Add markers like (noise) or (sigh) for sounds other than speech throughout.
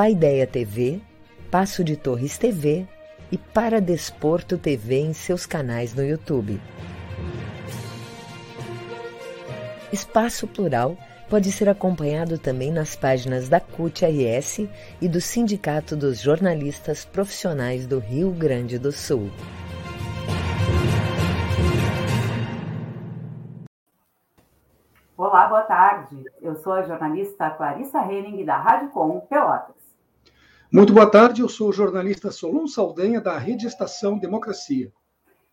Paideia TV, Passo de Torres TV e Para Desporto TV em seus canais no YouTube. Espaço Plural pode ser acompanhado também nas páginas da CUT-RS e do Sindicato dos Jornalistas Profissionais do Rio Grande do Sul. Olá, boa tarde. Eu sou a jornalista Clarissa Henning, da Rádio Com Pelotas. Muito boa tarde, eu sou o jornalista Solon Saldanha, da Rede Estação Democracia.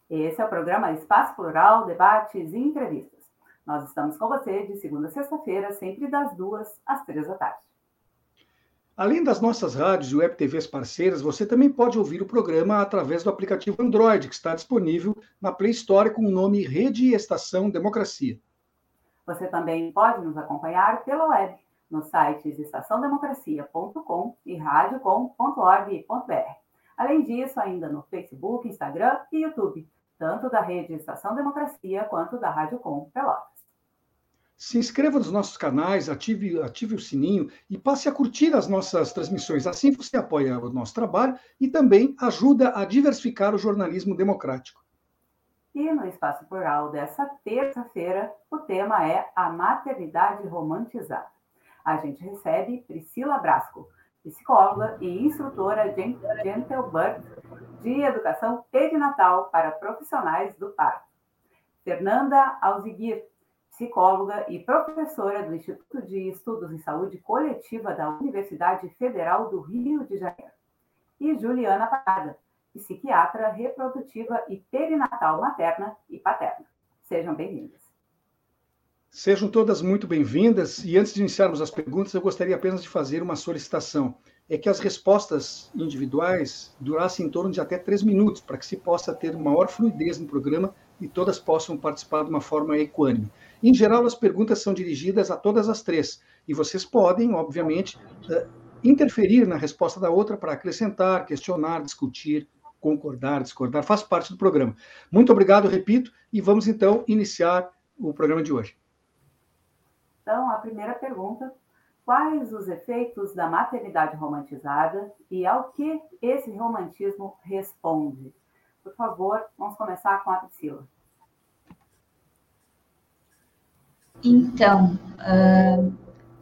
Esse é o programa Espaço Plural, Debates e Entrevistas. Nós estamos com você de segunda a sexta-feira, sempre das duas às três da tarde. Além das nossas rádios e web TVs parceiras, você também pode ouvir o programa através do aplicativo Android, que está disponível na Play Store com o nome Rede Estação Democracia. Você também pode nos acompanhar pela web, nos sites estaçãodemocracia.com e radiocom.org.br. Além disso, ainda no Facebook, Instagram e YouTube, tanto da rede Estação Democracia quanto da Rádio Com Pelotas. Se inscreva nos nossos canais, ative, ative o sininho e passe a curtir as nossas transmissões. Assim você apoia o nosso trabalho e também ajuda a diversificar o jornalismo democrático. E no Espaço Plural dessa terça-feira, o tema é a maternidade romantizada. A gente recebe Priscila Brasco, psicóloga e instrutora Gentlebird de Educação Perinatal para Profissionais do Parto. Fernanda Alziguir, psicóloga e professora do Instituto de Estudos em Saúde Coletiva da Universidade Federal do Rio de Janeiro. E Juliana Parada, psiquiatra reprodutiva e perinatal materna e paterna. Sejam bem-vindas. Sejam todas muito bem-vindas. E antes de iniciarmos as perguntas, eu gostaria apenas de fazer uma solicitação. É que as respostas individuais durassem em torno de até três minutos, para que se possa ter maior fluidez no programa e todas possam participar de uma forma equânime. Em geral, as perguntas são dirigidas a todas as três, e vocês podem, obviamente, eh, interferir na resposta da outra para acrescentar, questionar, discutir, concordar, discordar, faz parte do programa. Muito obrigado, repito, e vamos então iniciar o programa de hoje. Então, a primeira pergunta: quais os efeitos da maternidade romantizada e ao que esse romantismo responde? Por favor, vamos começar com a Priscila. Então, uh,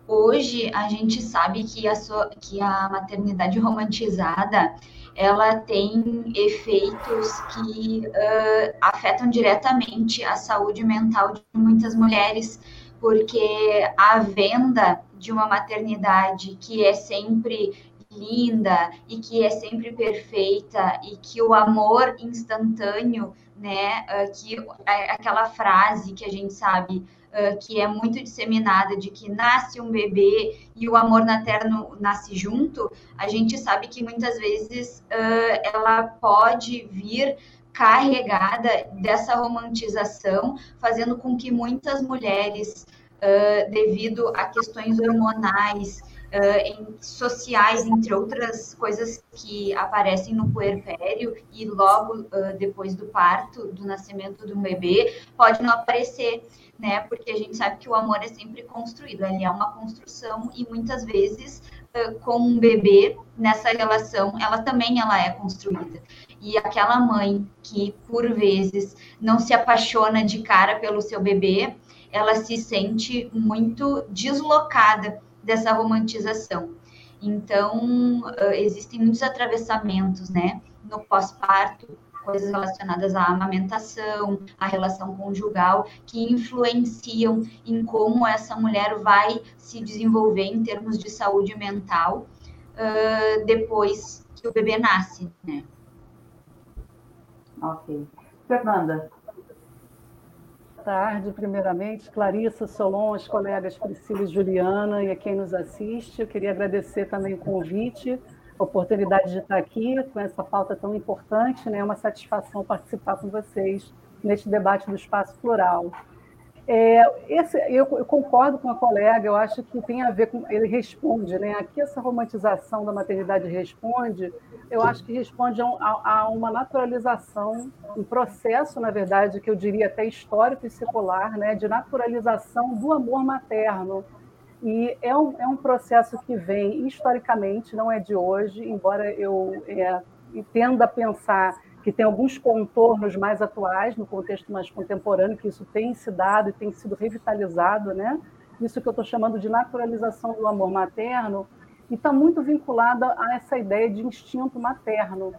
hoje a gente sabe que a, so, que a maternidade romantizada ela tem efeitos que uh, afetam diretamente a saúde mental de muitas mulheres, porque a venda de uma maternidade que é sempre linda e que é sempre perfeita e que o amor instantâneo, né, uh, que aquela frase que a gente sabe uh, que é muito disseminada de que nasce um bebê e o amor materno nasce junto, a gente sabe que muitas vezes uh, ela pode vir carregada dessa romantização, fazendo com que muitas mulheres, devido a questões hormonais, uh, em, sociais, entre outras coisas que aparecem no puerpério e logo uh, depois do parto, do nascimento do bebê, pode não aparecer né? Porque a gente sabe que o amor é sempre construído, ele é uma construção e muitas vezes com um bebê nessa relação, ela também ela é construída. E aquela mãe que por vezes não se apaixona de cara pelo seu bebê, ela se sente muito deslocada dessa romantização. Então, existem muitos atravessamentos, né, no pós-parto, coisas relacionadas à amamentação, à relação conjugal, que influenciam em como essa mulher vai se desenvolver em termos de saúde mental uh, depois que o bebê nasce, né? Ok. Fernanda. Tarde, primeiramente, Clarissa, Solon, as colegas Priscila e Juliana e a quem nos assiste. Eu queria agradecer também o convite a oportunidade de estar aqui com essa pauta tão importante, né? É uma satisfação participar com vocês neste debate do espaço plural. É, esse, eu, eu, concordo com a colega, eu acho que tem a ver com. Ele responde, né? Aqui, essa romantização da maternidade responde, eu acho que responde a, a, uma naturalização, um processo, na verdade, que eu diria até histórico e secular, né? De naturalização do amor materno e é um, é um processo que vem historicamente, não é de hoje, embora eu é, tenda a pensar que tem alguns contornos mais atuais, no contexto mais contemporâneo, que isso tem se dado e tem sido revitalizado, né? Isso que eu estou chamando de naturalização do amor materno, e está muito vinculada a essa ideia de instinto materno,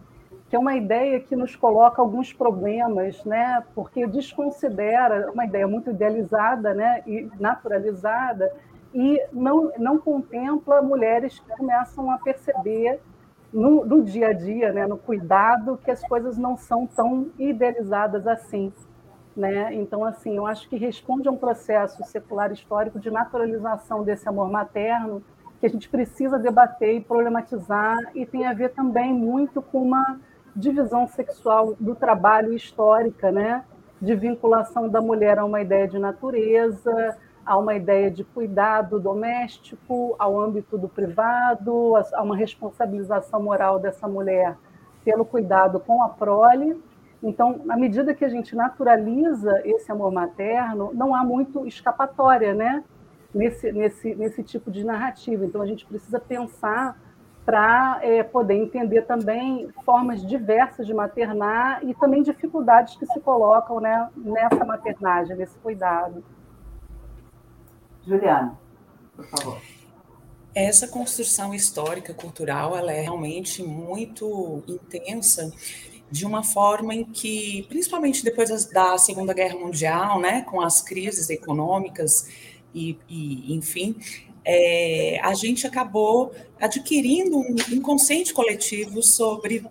que é uma ideia que nos coloca alguns problemas, né? Porque desconsidera uma ideia muito idealizada, né? E naturalizada e não, não contempla mulheres que começam a perceber no, no, dia a dia, né, no cuidado, que as coisas não são tão idealizadas assim. Né? Então, assim, eu acho que responde a um processo secular histórico de naturalização desse amor materno que a gente precisa debater e problematizar e tem a ver também muito com uma divisão sexual do trabalho histórica, né? De vinculação da mulher a uma ideia de natureza, há uma ideia de cuidado doméstico, ao âmbito do privado, há uma responsabilização moral dessa mulher pelo cuidado com a prole. Então, na medida que a gente naturaliza esse amor materno, não há muito escapatória, né? Nesse, nesse, nesse tipo de narrativa. Então, a gente precisa pensar para é, poder entender também formas diversas de maternar e também dificuldades que se colocam né, nessa maternagem, nesse cuidado. Juliana, por favor. Essa construção histórica, cultural, ela é realmente muito intensa de uma forma em que, principalmente depois da Segunda Guerra Mundial, né, com as crises econômicas e, e enfim, é, a gente acabou adquirindo um inconsciente coletivo sobre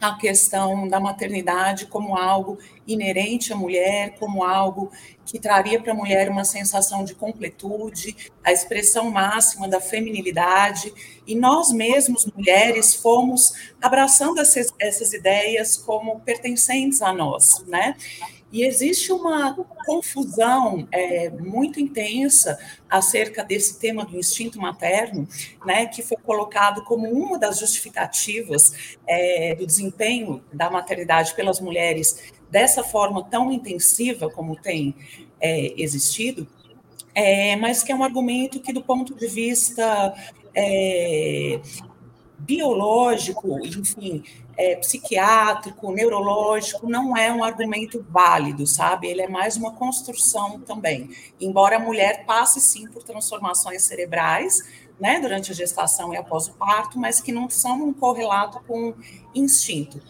a questão da maternidade como algo inerente à mulher, como algo que traria para a mulher uma sensação de completude, a expressão máxima da feminilidade, e nós mesmos, mulheres, fomos abraçando essas, essas ideias como pertencentes a nós, né? E existe uma confusão é, muito intensa acerca desse tema do instinto materno, né, que foi colocado como uma das justificativas é, do desempenho da maternidade pelas mulheres dessa forma tão intensiva como tem é, existido, é, mas que é um argumento que, do ponto de vista é, biológico, enfim, é, psiquiátrico, neurológico, não é um argumento válido, sabe? Ele é mais uma construção também. Embora a mulher passe sim por transformações cerebrais, né, durante a gestação e após o parto, mas que não são um correlato com instinto.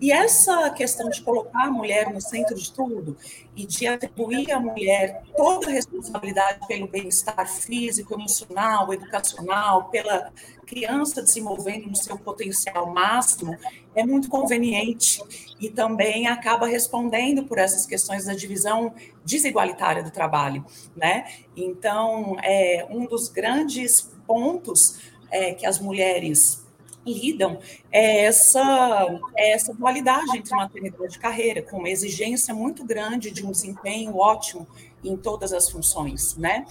E essa questão de colocar a mulher no centro de tudo e de atribuir à mulher toda a responsabilidade pelo bem-estar físico, emocional, educacional, pela criança desenvolvendo no seu potencial máximo, é muito conveniente e também acaba respondendo por essas questões da divisão desigualitária do trabalho, né? Então, é um dos grandes pontos é, que as mulheres lidam é essa, é essa dualidade entre maternidade e carreira, com uma exigência muito grande de um desempenho ótimo em todas as funções, né?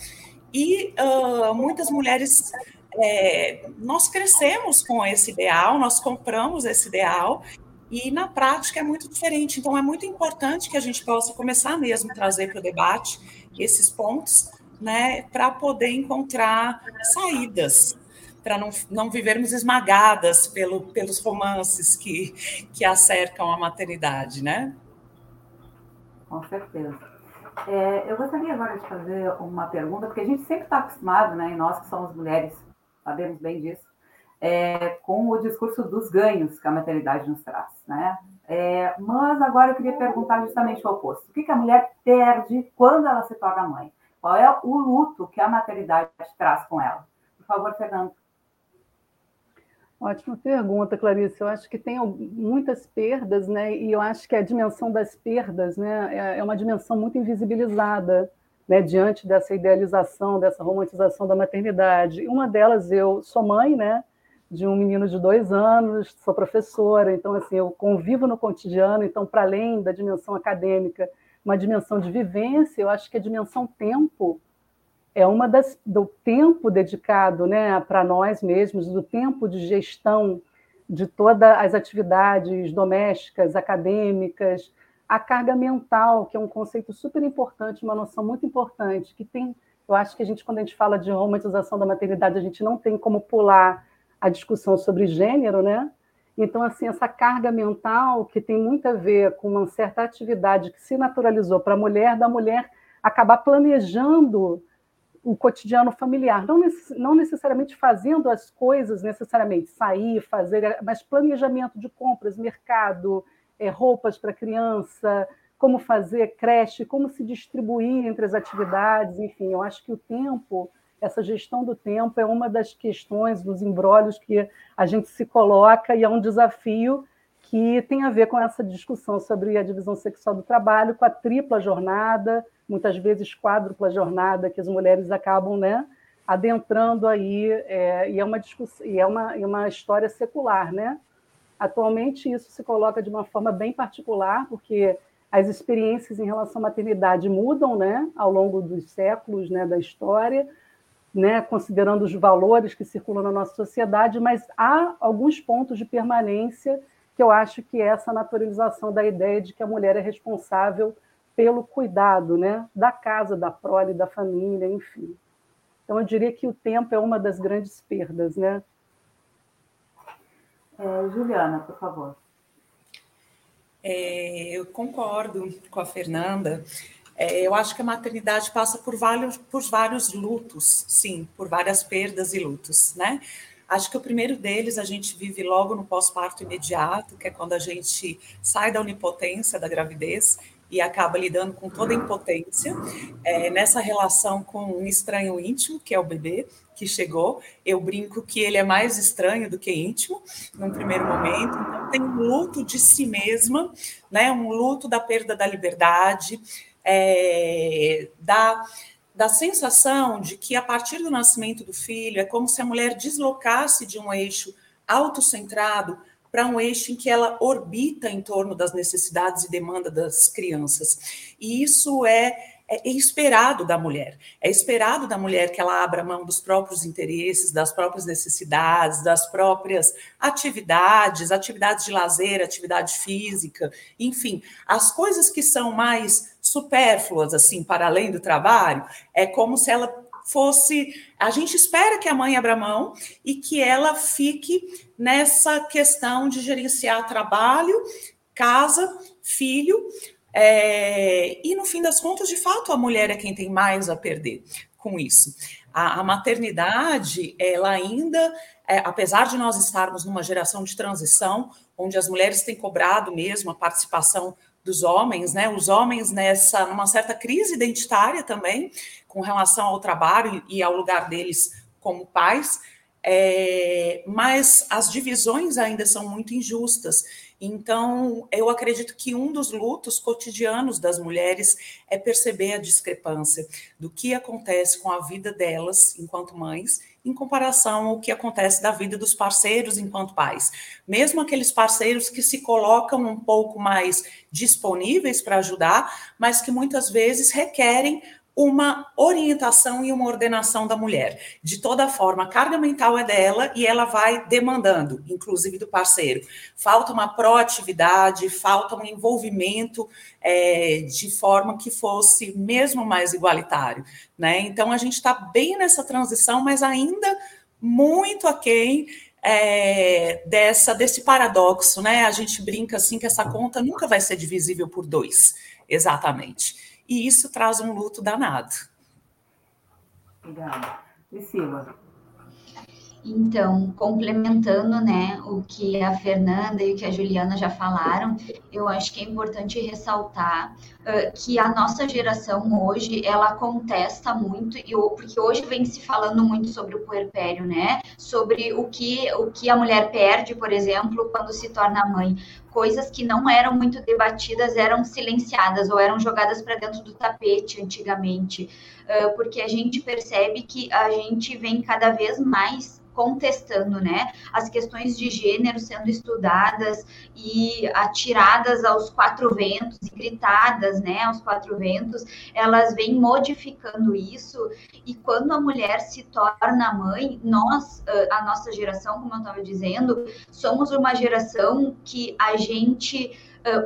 E uh, muitas mulheres, é, nós crescemos com esse ideal, nós compramos esse ideal, e na prática é muito diferente. Então, é muito importante que a gente possa começar mesmo a trazer para o debate esses pontos, né, para poder encontrar saídas para não, não vivermos esmagadas pelo, pelos romances que, que acercam a maternidade, né? Com certeza. É, eu gostaria agora de fazer uma pergunta, porque a gente sempre está acostumado, né, e nós que somos mulheres sabemos bem disso, é, com o discurso dos ganhos que a maternidade nos traz, né? É, mas agora eu queria perguntar justamente o oposto. O que, que a mulher perde quando ela se torna mãe? Qual é o luto que a maternidade traz com ela? Por favor, Fernando. Ótima pergunta, Clarice. Eu acho que tem muitas perdas, né? E eu acho que a dimensão das perdas, né, é, é uma dimensão muito invisibilizada, né, diante dessa idealização, dessa romantização da maternidade. Uma delas, eu sou mãe, né, de um menino de dois anos, sou professora, então assim eu convivo no cotidiano, então para além da dimensão acadêmica, uma dimensão de vivência, eu acho que a dimensão tempo é uma das do tempo dedicado, né, para nós mesmos, do tempo de gestão de todas as atividades domésticas, acadêmicas, a carga mental, que é um conceito super importante, uma noção muito importante, que tem, eu acho que a gente, quando a gente fala de romantização da maternidade, a gente não tem como pular a discussão sobre gênero, né? Então, assim, essa carga mental que tem muito a ver com uma certa atividade que se naturalizou para a mulher, da mulher acabar planejando o cotidiano familiar, não, não necessariamente fazendo as coisas necessariamente, sair, fazer, mas planejamento de compras, mercado, é, roupas para criança, como fazer creche, como se distribuir entre as atividades, enfim, eu acho que o tempo, essa gestão do tempo é uma das questões, dos embrólios que a gente se coloca e é um desafio que tem a ver com essa discussão sobre a divisão sexual do trabalho, com a tripla jornada, muitas vezes quádrupla jornada que as mulheres acabam, né, adentrando aí, é, e é uma discussão, e é uma, é uma história secular, né? Atualmente isso se coloca de uma forma bem particular, porque as experiências em relação à maternidade mudam, né, ao longo dos séculos, né, da história, né, considerando os valores que circulam na nossa sociedade, mas há alguns pontos de permanência que eu acho que é essa naturalização da ideia de que a mulher é responsável pelo cuidado né, da casa, da prole, da família, enfim. Então, eu diria que o tempo é uma das grandes perdas, né? É, Juliana, por favor. É, eu concordo com a Fernanda. É, eu acho que a maternidade passa por vários, por vários lutos, sim, por várias perdas e lutos, né? Acho que o primeiro deles a gente vive logo no pós-parto imediato, que é quando a gente sai da onipotência da gravidez e acaba lidando com toda a impotência é, nessa relação com um estranho íntimo, que é o bebê que chegou. Eu brinco que ele é mais estranho do que íntimo, num primeiro momento. Então, tem um luto de si mesma, né? um luto da perda da liberdade, é, da, da sensação de que, a partir do nascimento do filho, é como se a mulher deslocasse de um eixo autocentrado para um eixo em que ela orbita em torno das necessidades e demandas das crianças. E isso é, é esperado da mulher. É esperado da mulher que ela abra mão dos próprios interesses, das próprias necessidades, das próprias atividades, atividades de lazer, atividade física, enfim, as coisas que são mais supérfluas, assim, para além do trabalho, é como se ela fosse. A gente espera que a mãe abra mão e que ela fique nessa questão de gerenciar trabalho, casa, filho. É, e no fim das contas, de fato, a mulher é quem tem mais a perder com isso. A, a maternidade, ela ainda, é, apesar de nós estarmos numa geração de transição, onde as mulheres têm cobrado mesmo a participação dos homens, né? Os homens nessa numa certa crise identitária também com relação ao trabalho e ao lugar deles como pais, é, mas as divisões ainda são muito injustas. Então, eu acredito que um dos lutos cotidianos das mulheres é perceber a discrepância do que acontece com a vida delas enquanto mães em comparação ao que acontece da vida dos parceiros enquanto pais. Mesmo aqueles parceiros que se colocam um pouco mais disponíveis para ajudar, mas que muitas vezes requerem uma orientação e uma ordenação da mulher. De toda forma, a carga mental é dela e ela vai demandando, inclusive do parceiro. Falta uma proatividade, falta um envolvimento é, de forma que fosse mesmo mais igualitário. Né? Então, a gente está bem nessa transição, mas ainda muito aquém é, dessa, desse paradoxo. Né? A gente brinca assim que essa conta nunca vai ser divisível por dois, exatamente e isso traz um luto danado. Obrigada. Priscila. Então, complementando, né, o que a Fernanda e o que a Juliana já falaram, eu acho que é importante ressaltar uh, que a nossa geração hoje, ela contesta muito, e, porque hoje vem se falando muito sobre o puerpério, né, sobre o que, o que a mulher perde, por exemplo, quando se torna mãe. Coisas que não eram muito debatidas eram silenciadas ou eram jogadas para dentro do tapete antigamente, uh, porque a gente percebe que a gente vem cada vez mais contestando, né, as questões de gênero sendo estudadas e atiradas aos quatro ventos e gritadas, né, aos quatro ventos, elas vêm modificando isso e quando a mulher se torna mãe, nós, a nossa geração, como eu estava dizendo, somos uma geração que a gente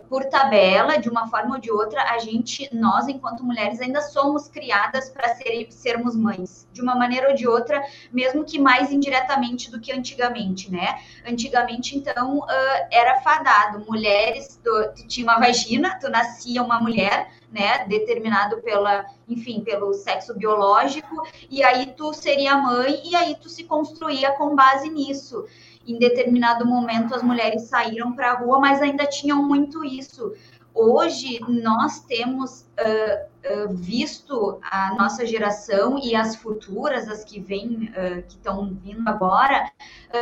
por tabela, de uma forma ou de outra, a gente, nós, enquanto mulheres, ainda somos criadas para ser, sermos mães, de uma maneira ou de outra, mesmo que mais indiretamente do que antigamente, né? Antigamente, então, uh, era fadado, mulheres, tu, tinha uma vagina, tu nascia uma mulher, né, determinado pela, enfim, pelo sexo biológico, e aí tu seria mãe, e aí tu se construía com base nisso em determinado momento as mulheres saíram para a rua, mas ainda tinham muito isso. Hoje nós temos uh, uh, visto a nossa geração e as futuras, as que vêm, uh, que estão vindo agora,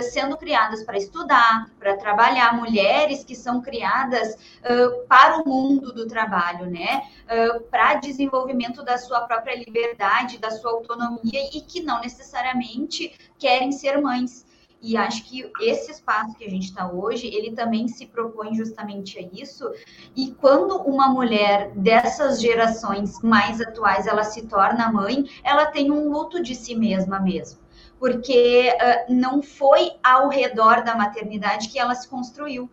sendo criadas para estudar, para trabalhar, mulheres que são criadas para o mundo do trabalho, né? para desenvolvimento da sua própria liberdade, da sua autonomia e que não necessariamente querem ser mães. E acho que esse espaço que a gente está hoje, ele também se propõe justamente a isso. E quando uma mulher dessas gerações mais atuais, ela se torna mãe, ela tem um luto de si mesma mesmo. Porque uh, não foi ao redor da maternidade que ela se construiu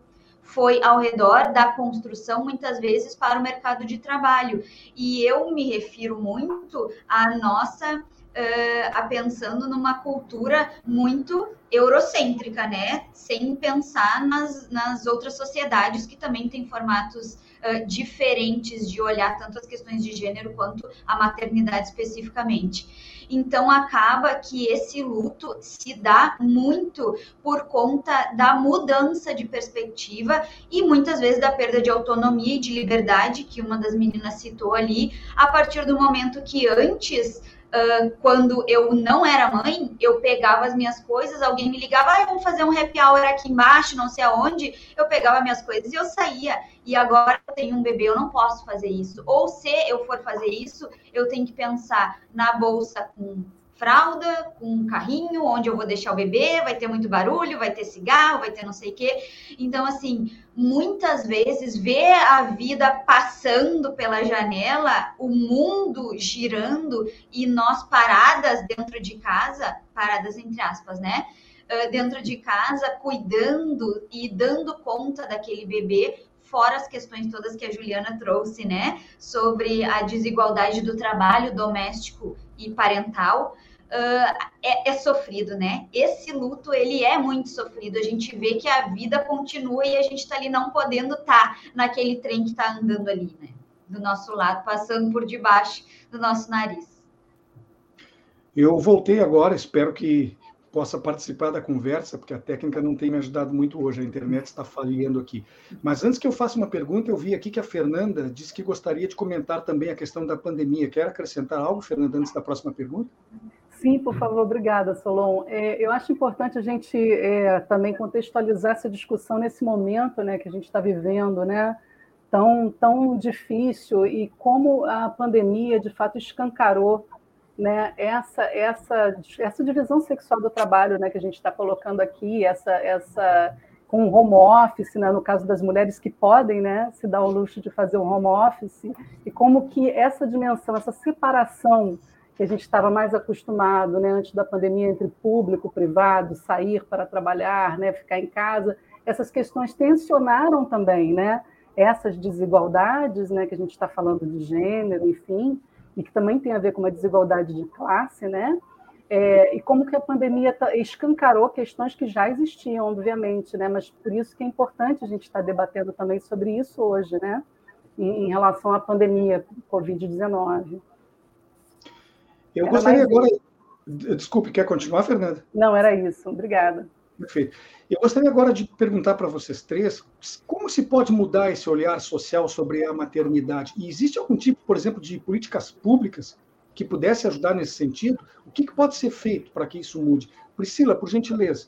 foi ao redor da construção, muitas vezes, para o mercado de trabalho. E eu me refiro muito à nossa uh, pensando numa cultura muito eurocêntrica, né? Sem pensar nas, nas outras sociedades que também têm formatos uh, diferentes de olhar tanto as questões de gênero quanto a maternidade especificamente. Então acaba que esse luto se dá muito por conta da mudança de perspectiva e muitas vezes da perda de autonomia e de liberdade que uma das meninas citou ali, a partir do momento que antes Uh, quando eu não era mãe, eu pegava as minhas coisas, alguém me ligava, ah, vamos fazer um happy hour aqui embaixo, não sei aonde, eu pegava minhas coisas e eu saía. E agora eu tenho um bebê, eu não posso fazer isso. Ou se eu for fazer isso, eu tenho que pensar na bolsa com fralda, com um carrinho, onde eu vou deixar o bebê, vai ter muito barulho, vai ter cigarro, vai ter não sei o quê. Então, assim, muitas vezes ver a vida passando pela janela, o mundo girando e nós paradas dentro de casa, paradas entre aspas, né? Uh, dentro de casa, cuidando e dando conta daquele bebê, fora as questões todas que a Juliana trouxe, né? Sobre a desigualdade do trabalho doméstico e parental uh, é, é, sofrido, né? Esse luto, ele é muito sofrido. A gente vê que a vida continua e a gente está ali não podendo estar tá naquele trem que está andando ali, né? Do nosso lado, passando por debaixo do nosso nariz. Eu voltei agora, espero que possa participar da conversa, porque a técnica não tem me ajudado muito hoje, a internet está falhando aqui. Mas antes que eu faça uma pergunta, eu vi aqui que a Fernanda disse que gostaria de comentar também a questão da pandemia. Quer acrescentar algo, Fernanda, antes da próxima pergunta? Sim, por favor, obrigada, Solon. É, eu acho importante a gente é, também contextualizar essa discussão nesse momento né, que a gente está vivendo, né, tão, tão difícil, e como a pandemia, de fato, escancarou né, essa, essa, essa divisão sexual do trabalho né, que a gente está colocando aqui, essa, essa com home office, né, no caso das mulheres que podem né, se dar o luxo de fazer um home office, e como que essa dimensão, essa separação que a gente estava mais acostumado, né, antes da pandemia, entre público, privado, sair para trabalhar, né, ficar em casa, essas questões tensionaram também, né, essas desigualdades, né, que a gente está falando de gênero, enfim, e que também tem a ver com uma desigualdade de classe, né, é, e como que a pandemia escancarou questões que já existiam, obviamente, né, mas por isso que é importante a gente estar tá debatendo também sobre isso hoje, né, em, em relação à pandemia Covid-19. Eu Era gostaria agora, Desculpe, quer continuar, Fernanda? Não, era isso. Obrigada. Perfeito. Eu gostaria agora de perguntar para vocês três como se pode mudar esse olhar social sobre a maternidade. E existe algum tipo, por exemplo, de políticas públicas que pudesse ajudar nesse sentido? O que, que pode ser feito para que isso mude? Priscila, por gentileza.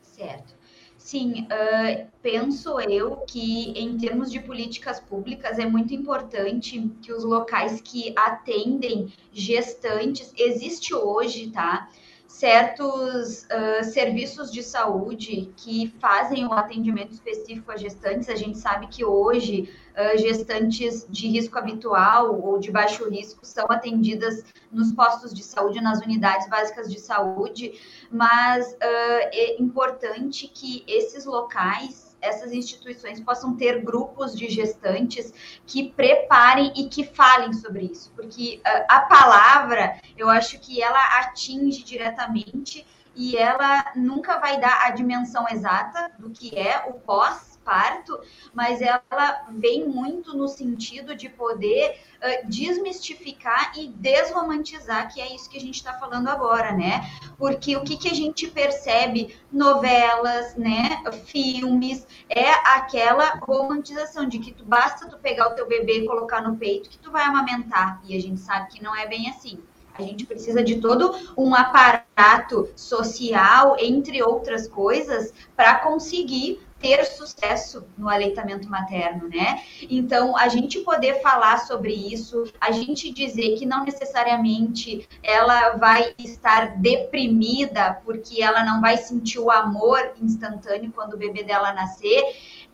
Certo. Sim, uh, penso eu que em termos de políticas públicas é muito importante que os locais que atendem gestantes, existe hoje, tá? Certos uh, serviços de saúde que fazem o atendimento específico a gestantes. A gente sabe que hoje uh, gestantes de risco habitual ou de baixo risco são atendidas nos postos de saúde, nas unidades básicas de saúde, mas uh, é importante que esses locais essas instituições possam ter grupos de gestantes que preparem e que falem sobre isso, porque uh, a palavra, eu acho que ela atinge diretamente e ela nunca vai dar a dimensão exata do que é o pós parto, mas ela vem muito no sentido de poder uh, desmistificar e desromantizar, que é isso que a gente está falando agora, né? Porque o que, que a gente percebe? Novelas, né, filmes, é aquela romantização de que tu basta tu pegar o teu bebê e colocar no peito que tu vai amamentar, e a gente sabe que não é bem assim. A gente precisa de todo um aparato social, entre outras coisas, para conseguir ter sucesso no aleitamento materno, né? Então, a gente poder falar sobre isso, a gente dizer que não necessariamente ela vai estar deprimida porque ela não vai sentir o amor instantâneo quando o bebê dela nascer,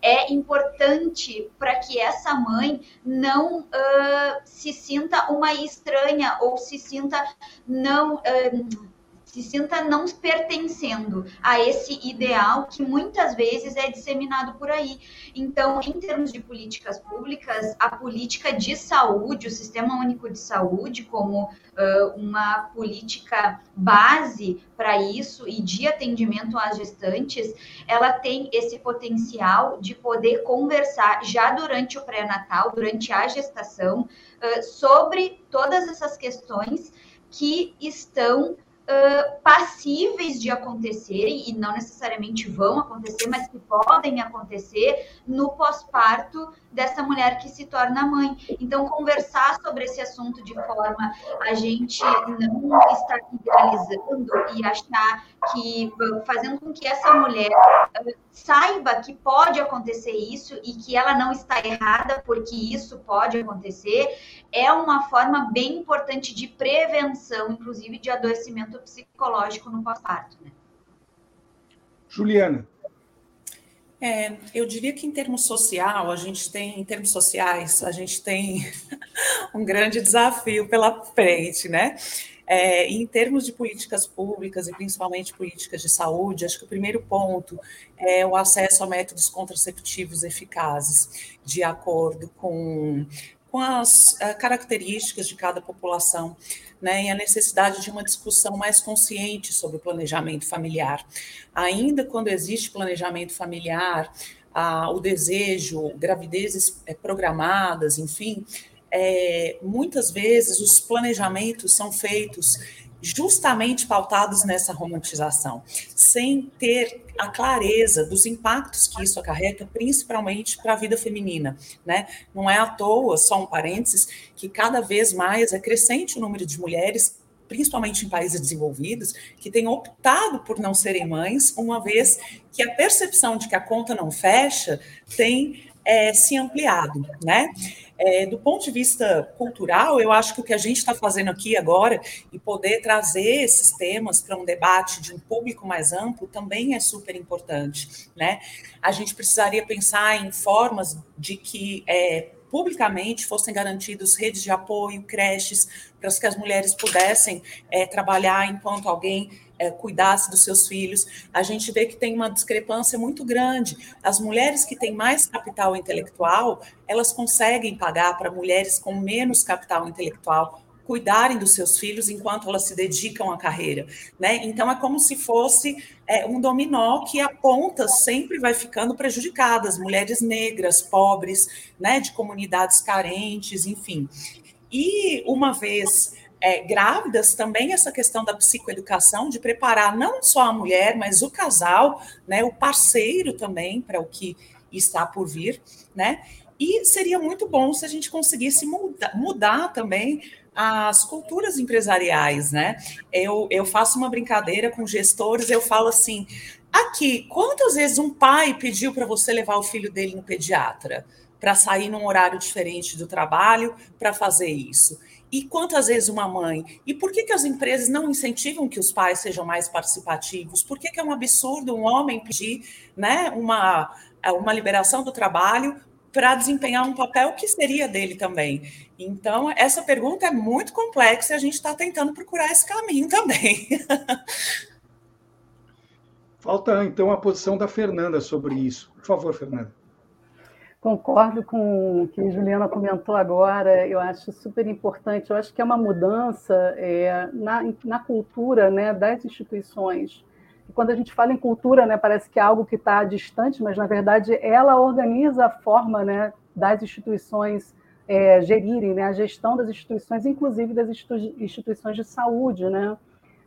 é importante para que essa mãe não uh, se sinta uma estranha ou se sinta não. Uh, se sinta não pertencendo a esse ideal que muitas vezes é disseminado por aí. Então, em termos de políticas públicas, a política de saúde, o Sistema Único de Saúde, como uh, uma política base para isso e de atendimento às gestantes, ela tem esse potencial de poder conversar já durante o pré-natal, durante a gestação, uh, sobre todas essas questões que estão passíveis de acontecerem, e não necessariamente vão acontecer, mas que podem acontecer no pós-parto dessa mulher que se torna mãe. Então, conversar sobre esse assunto de forma a gente não estar idealizando e achar que, fazendo com que essa mulher uh, saiba que pode acontecer isso e que ela não está errada porque isso pode acontecer, é uma forma bem importante de prevenção, inclusive de adoecimento psicológico no pós-parto. Né? Juliana. É, eu diria que em termos social, a gente tem, em termos sociais, a gente tem (laughs) um grande desafio pela frente, né? É, em termos de políticas públicas e principalmente políticas de saúde, acho que o primeiro ponto é o acesso a métodos contraceptivos eficazes, de acordo com com as uh, características de cada população, né, e a necessidade de uma discussão mais consciente sobre o planejamento familiar. Ainda quando existe planejamento familiar, o desejo, gravidezes eh, programadas, enfim, é, muitas vezes os planejamentos são feitos justamente pautados nessa romantização, sem ter a clareza dos impactos que isso acarreta, principalmente para a vida feminina, né? Não é à toa, só um parênteses, que cada vez mais é crescente o número de mulheres principalmente em países desenvolvidos, que têm optado por não serem mães, uma vez que a percepção de que a conta não fecha tem é, se ampliado, né? É, do ponto de vista cultural, eu acho que o que a gente está fazendo aqui agora e poder trazer esses temas para um debate de um público mais amplo também é super importante, né? A gente precisaria pensar em formas de que é, publicamente fossem garantidos redes de apoio, creches, para que as mulheres pudessem é, trabalhar enquanto alguém é, cuidasse dos seus filhos. A gente vê que tem uma discrepância muito grande. As mulheres que têm mais capital intelectual, elas conseguem pagar para mulheres com menos capital intelectual cuidarem dos seus filhos enquanto elas se dedicam à carreira, né? Então é como se fosse é, um dominó que a ponta sempre vai ficando prejudicada, as mulheres negras, pobres, né, de comunidades carentes, enfim. E uma vez é, grávidas também essa questão da psicoeducação, de preparar não só a mulher, mas o casal, né, o parceiro também para o que está por vir, né? E seria muito bom se a gente conseguisse mudar, mudar também as culturas empresariais, né? Eu, eu faço uma brincadeira com gestores, eu falo assim: aqui, quantas vezes um pai pediu para você levar o filho dele no pediatra? Para sair num horário diferente do trabalho para fazer isso? E quantas vezes uma mãe? E por que, que as empresas não incentivam que os pais sejam mais participativos? Por que, que é um absurdo um homem pedir né, uma, uma liberação do trabalho para desempenhar um papel que seria dele também. Então, essa pergunta é muito complexa e a gente está tentando procurar esse caminho (laughs) também. Falta, então, a posição da Fernanda sobre isso. Por favor, Fernanda. Concordo com o que a Juliana comentou agora, eu acho super importante. Eu acho que é uma mudança é, na, na cultura né, das instituições e quando a gente fala em cultura, né, parece que é algo que está distante, mas na verdade ela organiza a forma né, das instituições é, gerirem, né, a gestão das instituições, inclusive das instituições de saúde. Né?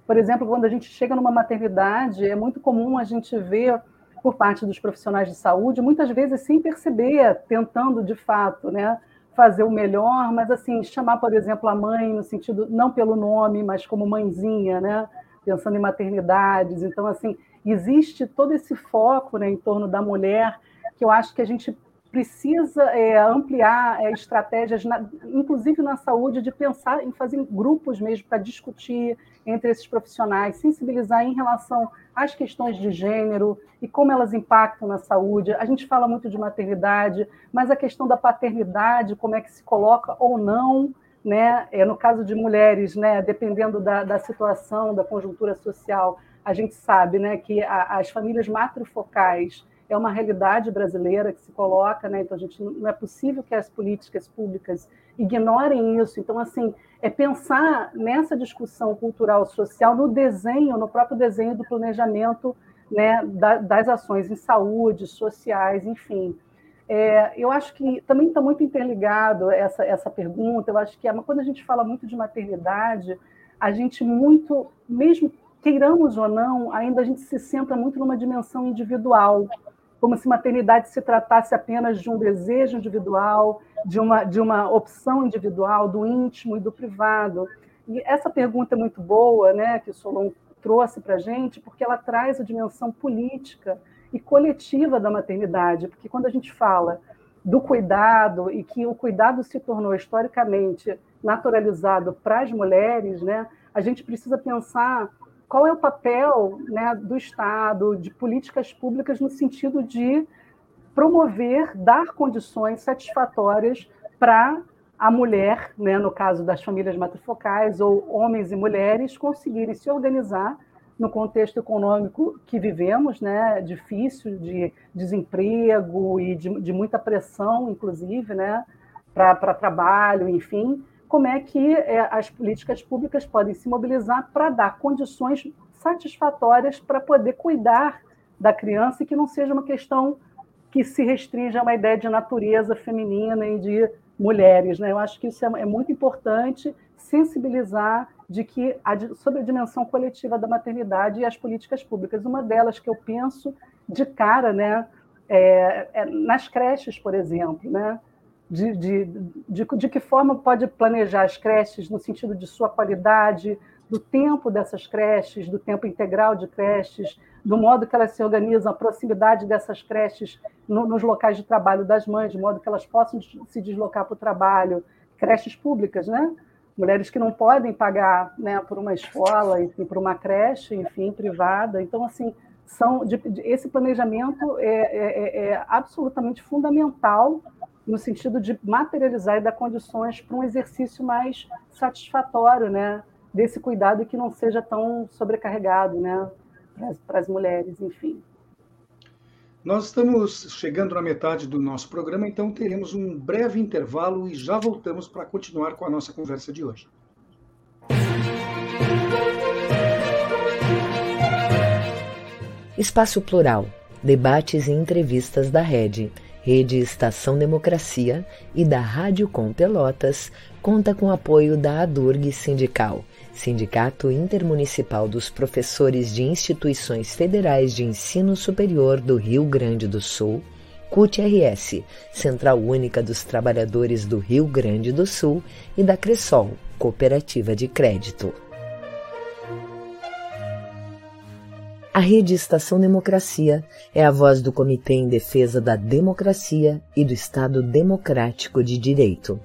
Por exemplo, quando a gente chega numa maternidade, é muito comum a gente ver por parte dos profissionais de saúde, muitas vezes sem perceber, tentando de fato, né, fazer o melhor, mas assim chamar, por exemplo, a mãe no sentido não pelo nome, mas como mãezinha, né? pensando em maternidades. Então, assim, existe todo esse foco né, em torno da mulher que eu acho que a gente precisa é, ampliar é, estratégias, na, inclusive na saúde, de pensar em fazer grupos mesmo para discutir entre esses profissionais, sensibilizar em relação às questões de gênero e como elas impactam na saúde. A gente fala muito de maternidade, mas a questão da paternidade, como é que se coloca ou não, né? É, no caso de mulheres, né, dependendo da, da situação, da conjuntura social, a gente sabe né, que a, as famílias matrifocais é uma realidade brasileira que se coloca, né? então a gente não é possível que as políticas públicas ignorem isso. Então, assim, é pensar nessa discussão cultural social no desenho, no próprio desenho do planejamento né, das ações em saúde, sociais, enfim. É, eu acho que também está muito interligado essa, essa pergunta. Eu acho que é, quando a gente fala muito de maternidade, a gente muito, mesmo queiramos ou não, ainda a gente se centra muito numa dimensão individual, como se maternidade se tratasse apenas de um desejo individual, de uma, de uma opção individual, do íntimo e do privado. E essa pergunta é muito boa, né, que o Solon trouxe para a gente, porque ela traz a dimensão política e coletiva da maternidade, porque quando a gente fala do cuidado e que o cuidado se tornou historicamente naturalizado para as mulheres, né, a gente precisa pensar qual é o papel né, do Estado, de políticas públicas no sentido de promover, dar condições satisfatórias para a mulher, né, no caso das famílias matrifocais, ou homens e mulheres, conseguirem se organizar no contexto econômico que vivemos, né, difícil, de desemprego e de, de muita pressão, inclusive, né, para trabalho, enfim, como é que é, as políticas públicas podem se mobilizar para dar condições satisfatórias para poder cuidar da criança e que não seja uma questão que se restringe a uma ideia de natureza feminina e de mulheres. Né? Eu acho que isso é, é muito importante sensibilizar de que sobre a dimensão coletiva da maternidade e as políticas públicas. Uma delas que eu penso de cara, né, é, é nas creches, por exemplo, né, de, de, de, de que forma pode planejar as creches no sentido de sua qualidade, do tempo dessas creches, do tempo integral de creches, do modo que elas se organizam, a proximidade dessas creches no, nos locais de trabalho das mães, de modo que elas possam se deslocar para o trabalho, creches públicas, né? mulheres que não podem pagar né, por uma escola, enfim, por uma creche, enfim, privada. Então, assim, são de, de, esse planejamento é, é, é, é, absolutamente fundamental no sentido de materializar e dar condições para um exercício mais satisfatório, né, desse cuidado e que não seja tão sobrecarregado, né, para as mulheres, enfim. Nós estamos chegando na metade do nosso programa, então teremos um breve intervalo e já voltamos para continuar com a nossa conversa de hoje. Espaço Plural, debates e entrevistas da Rede, Rede Estação Democracia e da Rádio Com Pelotas conta com apoio da ADURG Sindical, Sindicato Intermunicipal dos Professores de Instituições Federais de Ensino Superior do Rio Grande do Sul, CUT-RS, Central Única dos Trabalhadores do Rio Grande do Sul e da Cressol, Cooperativa de Crédito. A Rede Estação Democracia é a voz do Comitê em Defesa da Democracia e do Estado Democrático de Direito.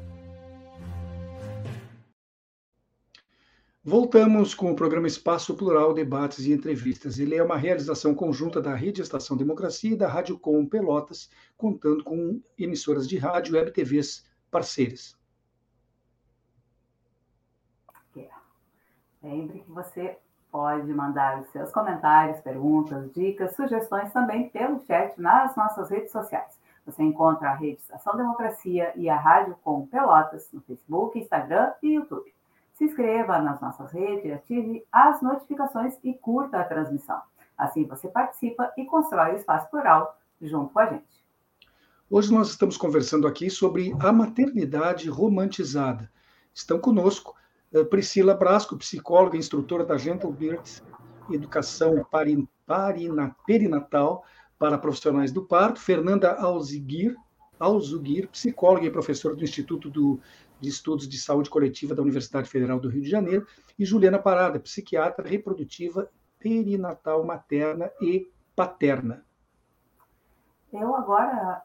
Voltamos com o programa Espaço Plural, Debates e Entrevistas. Ele é uma realização conjunta da Rede Estação Democracia e da Rádio Com Pelotas, contando com emissoras de rádio e web TVs parceiras. Lembre que você pode mandar os seus comentários, perguntas, dicas, sugestões também pelo chat nas nossas redes sociais. Você encontra a Rede Estação Democracia e a Rádio Com Pelotas no Facebook, Instagram e YouTube. Se inscreva nas nossas redes, ative as notificações e curta a transmissão. Assim você participa e constrói o espaço plural junto com a gente. Hoje nós estamos conversando aqui sobre a maternidade romantizada. Estão conosco Priscila Brasco, psicóloga e instrutora da Gentle Birds Educação Perinatal para Profissionais do Parto, Fernanda Alziguir, Alzugir, psicóloga e professora do Instituto do, de Estudos de Saúde Coletiva da Universidade Federal do Rio de Janeiro, e Juliana Parada, psiquiatra reprodutiva perinatal materna e paterna. Eu agora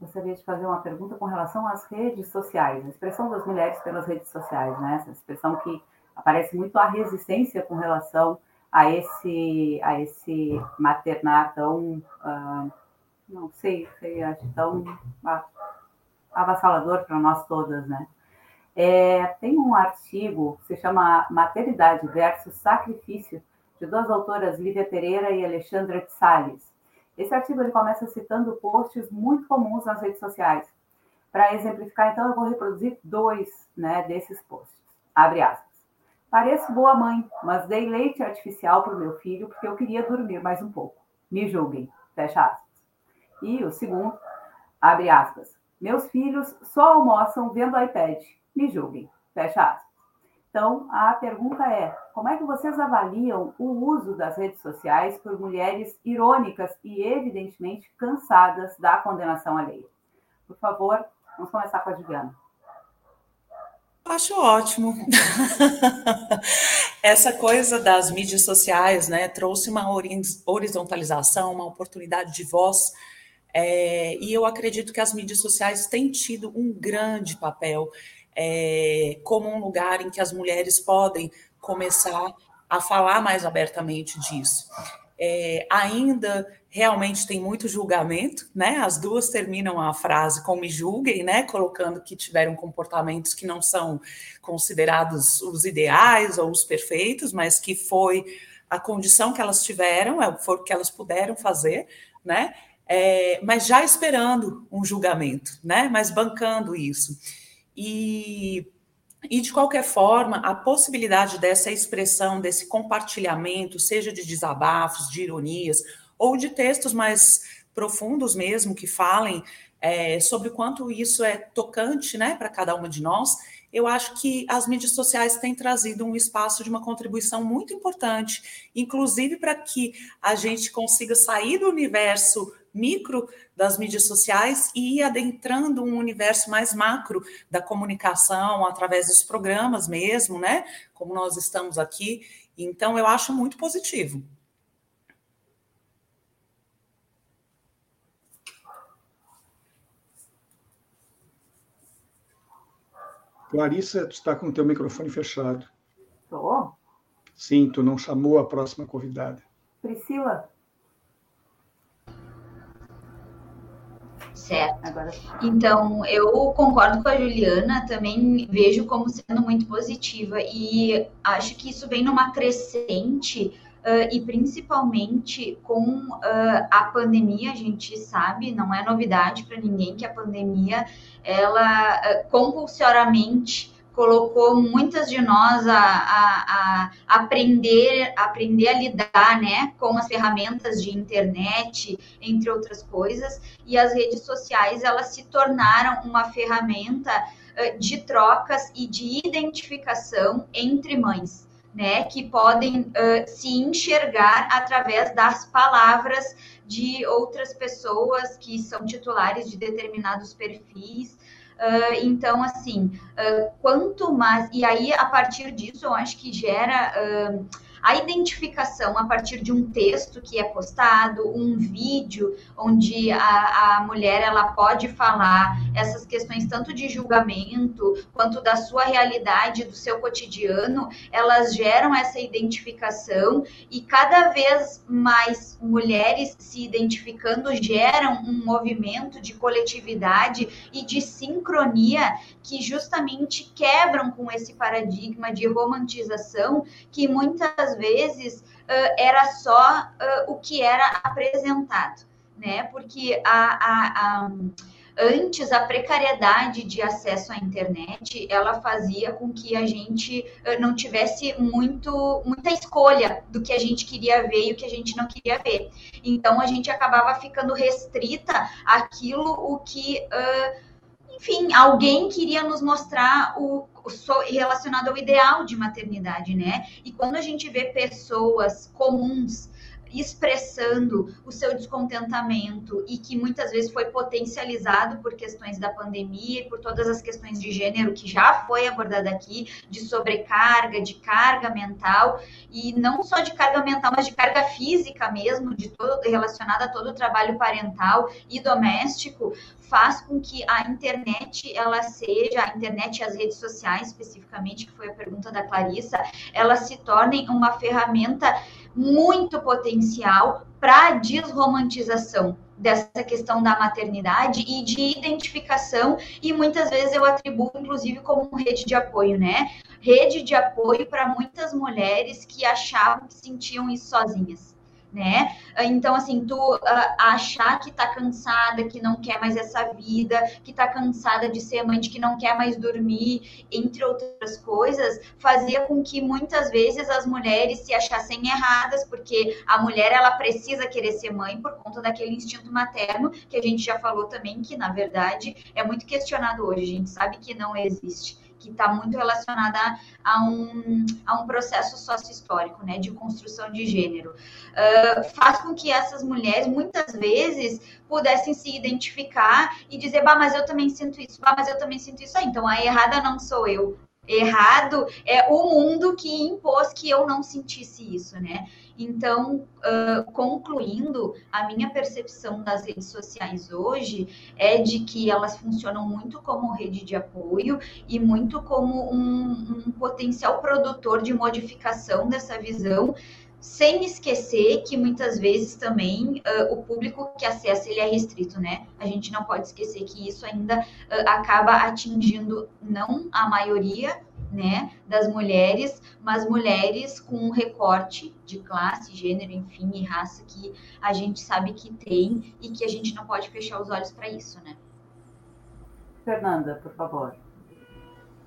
gostaria de fazer uma pergunta com relação às redes sociais, a expressão das mulheres pelas redes sociais, né? Essa expressão que aparece muito a resistência com relação a esse a esse maternar tão uh, não sei, sei acho tão avassalador para nós todas, né? É, tem um artigo que se chama Maternidade versus Sacrifício de duas autoras, Lívia Pereira e Alexandra de Salles esse artigo ele começa citando posts muito comuns nas redes sociais. Para exemplificar, então, eu vou reproduzir dois né, desses posts. Abre aspas. Pareço boa mãe, mas dei leite artificial para o meu filho porque eu queria dormir mais um pouco. Me julguem. Fecha aspas. E o segundo, abre aspas. Meus filhos só almoçam vendo iPad. Me julguem. Fecha aspas. Então, a pergunta é: como é que vocês avaliam o uso das redes sociais por mulheres irônicas e, evidentemente, cansadas da condenação alheia? Por favor, vamos começar com a Juliana. Acho ótimo. (laughs) Essa coisa das mídias sociais, né, trouxe uma horizontalização, uma oportunidade de voz, é, e eu acredito que as mídias sociais têm tido um grande papel é, como um lugar em que as mulheres podem começar a falar mais abertamente disso. É, ainda realmente tem muito julgamento, né? As duas terminam a frase com me julguem, né? Colocando que tiveram comportamentos que não são considerados os ideais ou os perfeitos, mas que foi a condição que elas tiveram, é, foi o que elas puderam fazer, né? É, mas já esperando um julgamento, né? Mas bancando isso. E, e, de qualquer forma, a possibilidade dessa expressão, desse compartilhamento, seja de desabafos, de ironias, ou de textos mais profundos mesmo, que falem é, sobre quanto isso é tocante né, para cada uma de nós, eu acho que as mídias sociais têm trazido um espaço de uma contribuição muito importante, inclusive para que a gente consiga sair do universo micro das mídias sociais e ir adentrando um universo mais macro da comunicação através dos programas mesmo, né? Como nós estamos aqui. Então, eu acho muito positivo. Clarissa, tu está com o teu microfone fechado. Estou? Sim, tu não chamou a próxima convidada. Priscila, Certo. Então, eu concordo com a Juliana, também vejo como sendo muito positiva e acho que isso vem numa crescente uh, e principalmente com uh, a pandemia, a gente sabe, não é novidade para ninguém que a pandemia, ela uh, compulsoriamente colocou muitas de nós a, a, a, aprender, aprender a lidar né, com as ferramentas de internet, entre outras coisas, e as redes sociais elas se tornaram uma ferramenta de trocas e de identificação entre mães. Né, que podem uh, se enxergar através das palavras de outras pessoas que são titulares de determinados perfis, Uh, então, assim, uh, quanto mais. E aí, a partir disso, eu acho que gera. Uh, a identificação a partir de um texto que é postado, um vídeo onde a, a mulher ela pode falar essas questões tanto de julgamento quanto da sua realidade, do seu cotidiano, elas geram essa identificação e cada vez mais mulheres se identificando geram um movimento de coletividade e de sincronia que justamente quebram com esse paradigma de romantização que muitas vezes uh, era só uh, o que era apresentado, né? Porque a, a, a, antes a precariedade de acesso à internet ela fazia com que a gente uh, não tivesse muito muita escolha do que a gente queria ver e o que a gente não queria ver. Então a gente acabava ficando restrita àquilo o que enfim, alguém queria nos mostrar o relacionado ao ideal de maternidade, né? E quando a gente vê pessoas comuns expressando o seu descontentamento e que muitas vezes foi potencializado por questões da pandemia e por todas as questões de gênero que já foi abordada aqui, de sobrecarga, de carga mental e não só de carga mental, mas de carga física mesmo, de todo relacionada a todo o trabalho parental e doméstico, faz com que a internet ela seja, a internet e as redes sociais especificamente, que foi a pergunta da Clarissa, elas se tornem uma ferramenta muito potencial para a desromantização dessa questão da maternidade e de identificação, e muitas vezes eu atribuo, inclusive, como rede de apoio, né? Rede de apoio para muitas mulheres que achavam que sentiam isso sozinhas né? Então, assim, tu uh, achar que tá cansada, que não quer mais essa vida, que tá cansada de ser mãe, que não quer mais dormir, entre outras coisas, fazia com que muitas vezes as mulheres se achassem erradas, porque a mulher, ela precisa querer ser mãe por conta daquele instinto materno, que a gente já falou também, que na verdade é muito questionado hoje, a gente sabe que não existe que está muito relacionada a, um, a um processo sócio-histórico, né, de construção de gênero. Uh, faz com que essas mulheres, muitas vezes, pudessem se identificar e dizer, bah, mas eu também sinto isso, bah, mas eu também sinto isso. Ah, então a errada não sou eu, errado é o mundo que impôs que eu não sentisse isso, né? Então, uh, concluindo, a minha percepção das redes sociais hoje é de que elas funcionam muito como rede de apoio e muito como um, um potencial produtor de modificação dessa visão, sem esquecer que muitas vezes também uh, o público que acessa ele é restrito, né? A gente não pode esquecer que isso ainda uh, acaba atingindo não a maioria, né, das mulheres, mas mulheres com um recorte de classe, gênero, enfim, e raça que a gente sabe que tem e que a gente não pode fechar os olhos para isso, né? Fernanda, por favor.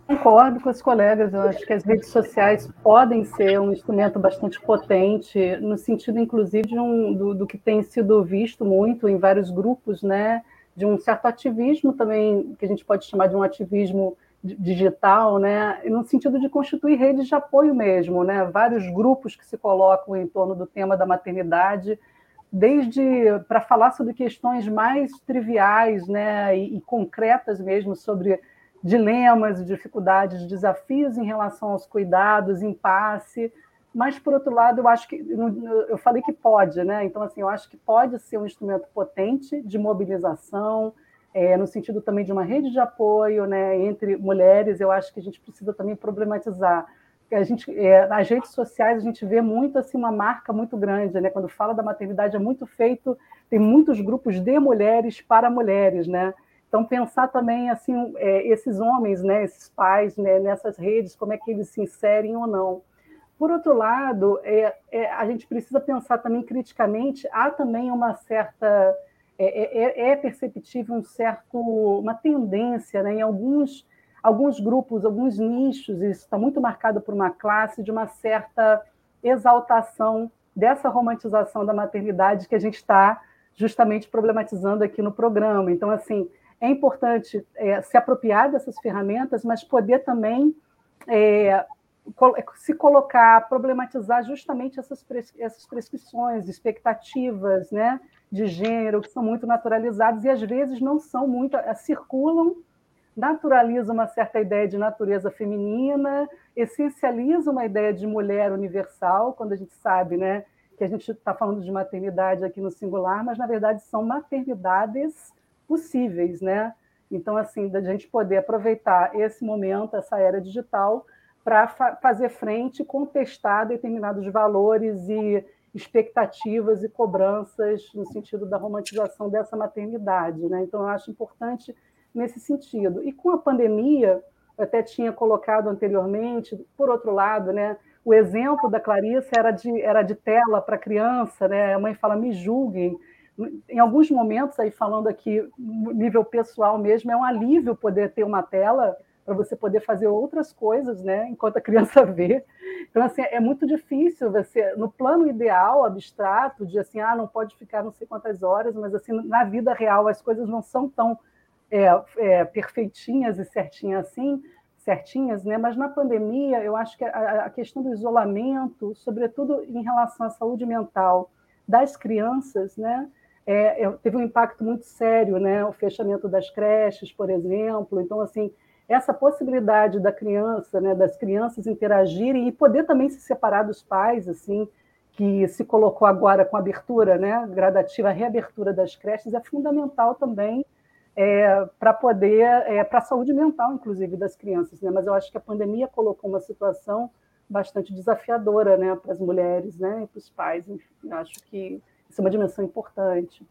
Concordo com os colegas, eu acho que as redes sociais podem ser um instrumento bastante potente, no sentido, inclusive, de um, do, do, que tem sido visto muito em vários grupos, né? De um certo ativismo também, que a gente pode chamar de um ativismo digital, né? No sentido de constituir redes de apoio mesmo, né? Vários grupos que se colocam em torno do tema da maternidade, desde para falar sobre questões mais triviais, né? E, e concretas mesmo sobre dilemas, dificuldades, desafios em relação aos cuidados, impasse. Mas, por outro lado, eu acho que eu falei que pode, né? Então, assim, eu acho que pode ser um instrumento potente de mobilização, é, no sentido também de uma rede de apoio né, entre mulheres. Eu acho que a gente precisa também problematizar. A gente, é, nas redes sociais a gente vê muito assim uma marca muito grande, né? Quando fala da maternidade é muito feito, tem muitos grupos de mulheres para mulheres, né? Então, pensar também assim é, esses homens, né, esses pais, né, nessas redes, como é que eles se inserem ou não. Por outro lado, é, é, a gente precisa pensar também criticamente. Há também uma certa é, é, é, é perceptível um certo uma tendência, né, em alguns alguns grupos, alguns nichos, isso está muito marcado por uma classe, de uma certa exaltação dessa romantização da maternidade que a gente está justamente problematizando aqui no programa. Então, assim, é importante é, se apropriar dessas ferramentas, mas poder também é, se colocar, problematizar justamente essas, essas prescrições, expectativas né, de gênero, que são muito naturalizadas e às vezes não são muito, é, circulam, naturalizam uma certa ideia de natureza feminina, essencializam uma ideia de mulher universal, quando a gente sabe né, que a gente está falando de maternidade aqui no singular, mas na verdade são maternidades possíveis, né? Então, assim, da gente poder aproveitar esse momento, essa era digital, para fa fazer frente, contestar determinados valores e expectativas e cobranças no sentido da romantização dessa maternidade, né? Então, eu acho importante nesse sentido. E com a pandemia, eu até tinha colocado anteriormente, por outro lado, né? o exemplo da Clarice era de, era de tela para criança, né? A mãe fala, me julguem. Em alguns momentos, aí falando aqui, nível pessoal mesmo, é um alívio poder ter uma tela para você poder fazer outras coisas, né? Enquanto a criança (laughs) vê. Então, assim, é muito difícil você, no plano ideal, abstrato, de assim, ah, não pode ficar não sei quantas horas, mas assim, na vida real as coisas não são tão é, é, perfeitinhas e certinhas assim, certinhas, né? Mas na pandemia, eu acho que a, a questão do isolamento, sobretudo em relação à saúde mental das crianças, né? É, é, teve um impacto muito sério, né? O fechamento das creches, por exemplo. Então, assim, essa possibilidade da criança, né, das crianças interagirem e poder também se separar dos pais, assim, que se colocou agora com abertura, né, gradativa, a reabertura das creches, é fundamental também é, para poder, é, para a saúde mental, inclusive, das crianças. Né? Mas eu acho que a pandemia colocou uma situação bastante desafiadora né, para as mulheres né, e para os pais. Enfim, acho que isso é uma dimensão importante.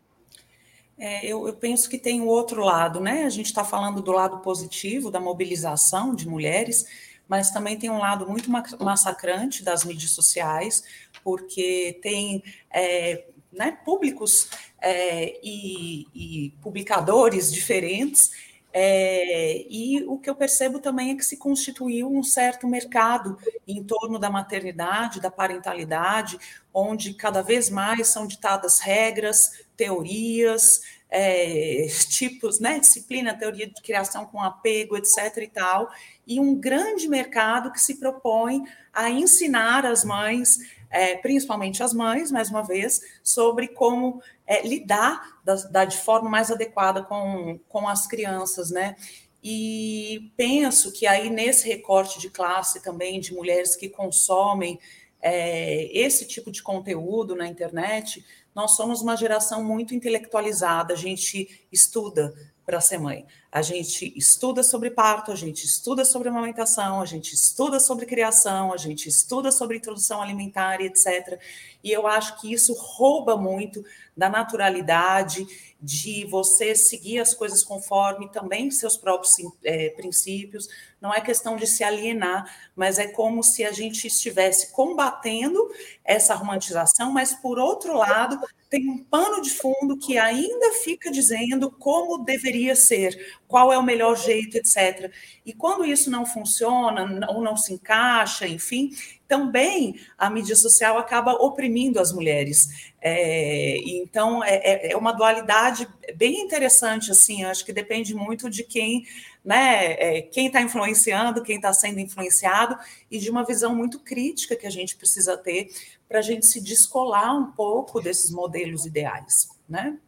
É, eu, eu, penso que tem o outro lado, né? A gente está falando do lado positivo da mobilização de mulheres, mas também tem um lado muito massacrante das mídias sociais, porque tem é, né, públicos é, e, e, publicadores diferentes. É, e o que eu percebo também é que se constituiu um certo mercado em torno da maternidade, da parentalidade, onde cada vez mais são ditadas regras, teorias, é, tipos, né, disciplina, teoria de criação com apego, etc. e tal, e um grande mercado que se propõe a ensinar as mães é, principalmente as mães, mais uma vez, sobre como é, lidar da, da, de forma mais adequada com, com as crianças, né? E penso que aí nesse recorte de classe também de mulheres que consomem é, esse tipo de conteúdo na internet, nós somos uma geração muito intelectualizada, a gente estuda para ser mãe. A gente estuda sobre parto, a gente estuda sobre amamentação, a gente estuda sobre criação, a gente estuda sobre introdução alimentar, etc. E eu acho que isso rouba muito da naturalidade, de você seguir as coisas conforme também seus próprios é, princípios. Não é questão de se alienar, mas é como se a gente estivesse combatendo essa romantização, mas por outro lado, tem um pano de fundo que ainda fica dizendo como deveria ser, qual é o melhor jeito, etc. E quando isso não funciona ou não se encaixa, enfim, também a mídia social acaba oprimindo as mulheres. É, então é, é, é uma dualidade bem interessante, assim. Acho que depende muito de quem, né, é, quem está influenciando, quem está sendo influenciado e de uma visão muito crítica que a gente precisa ter para a gente se descolar um pouco desses modelos ideais, né?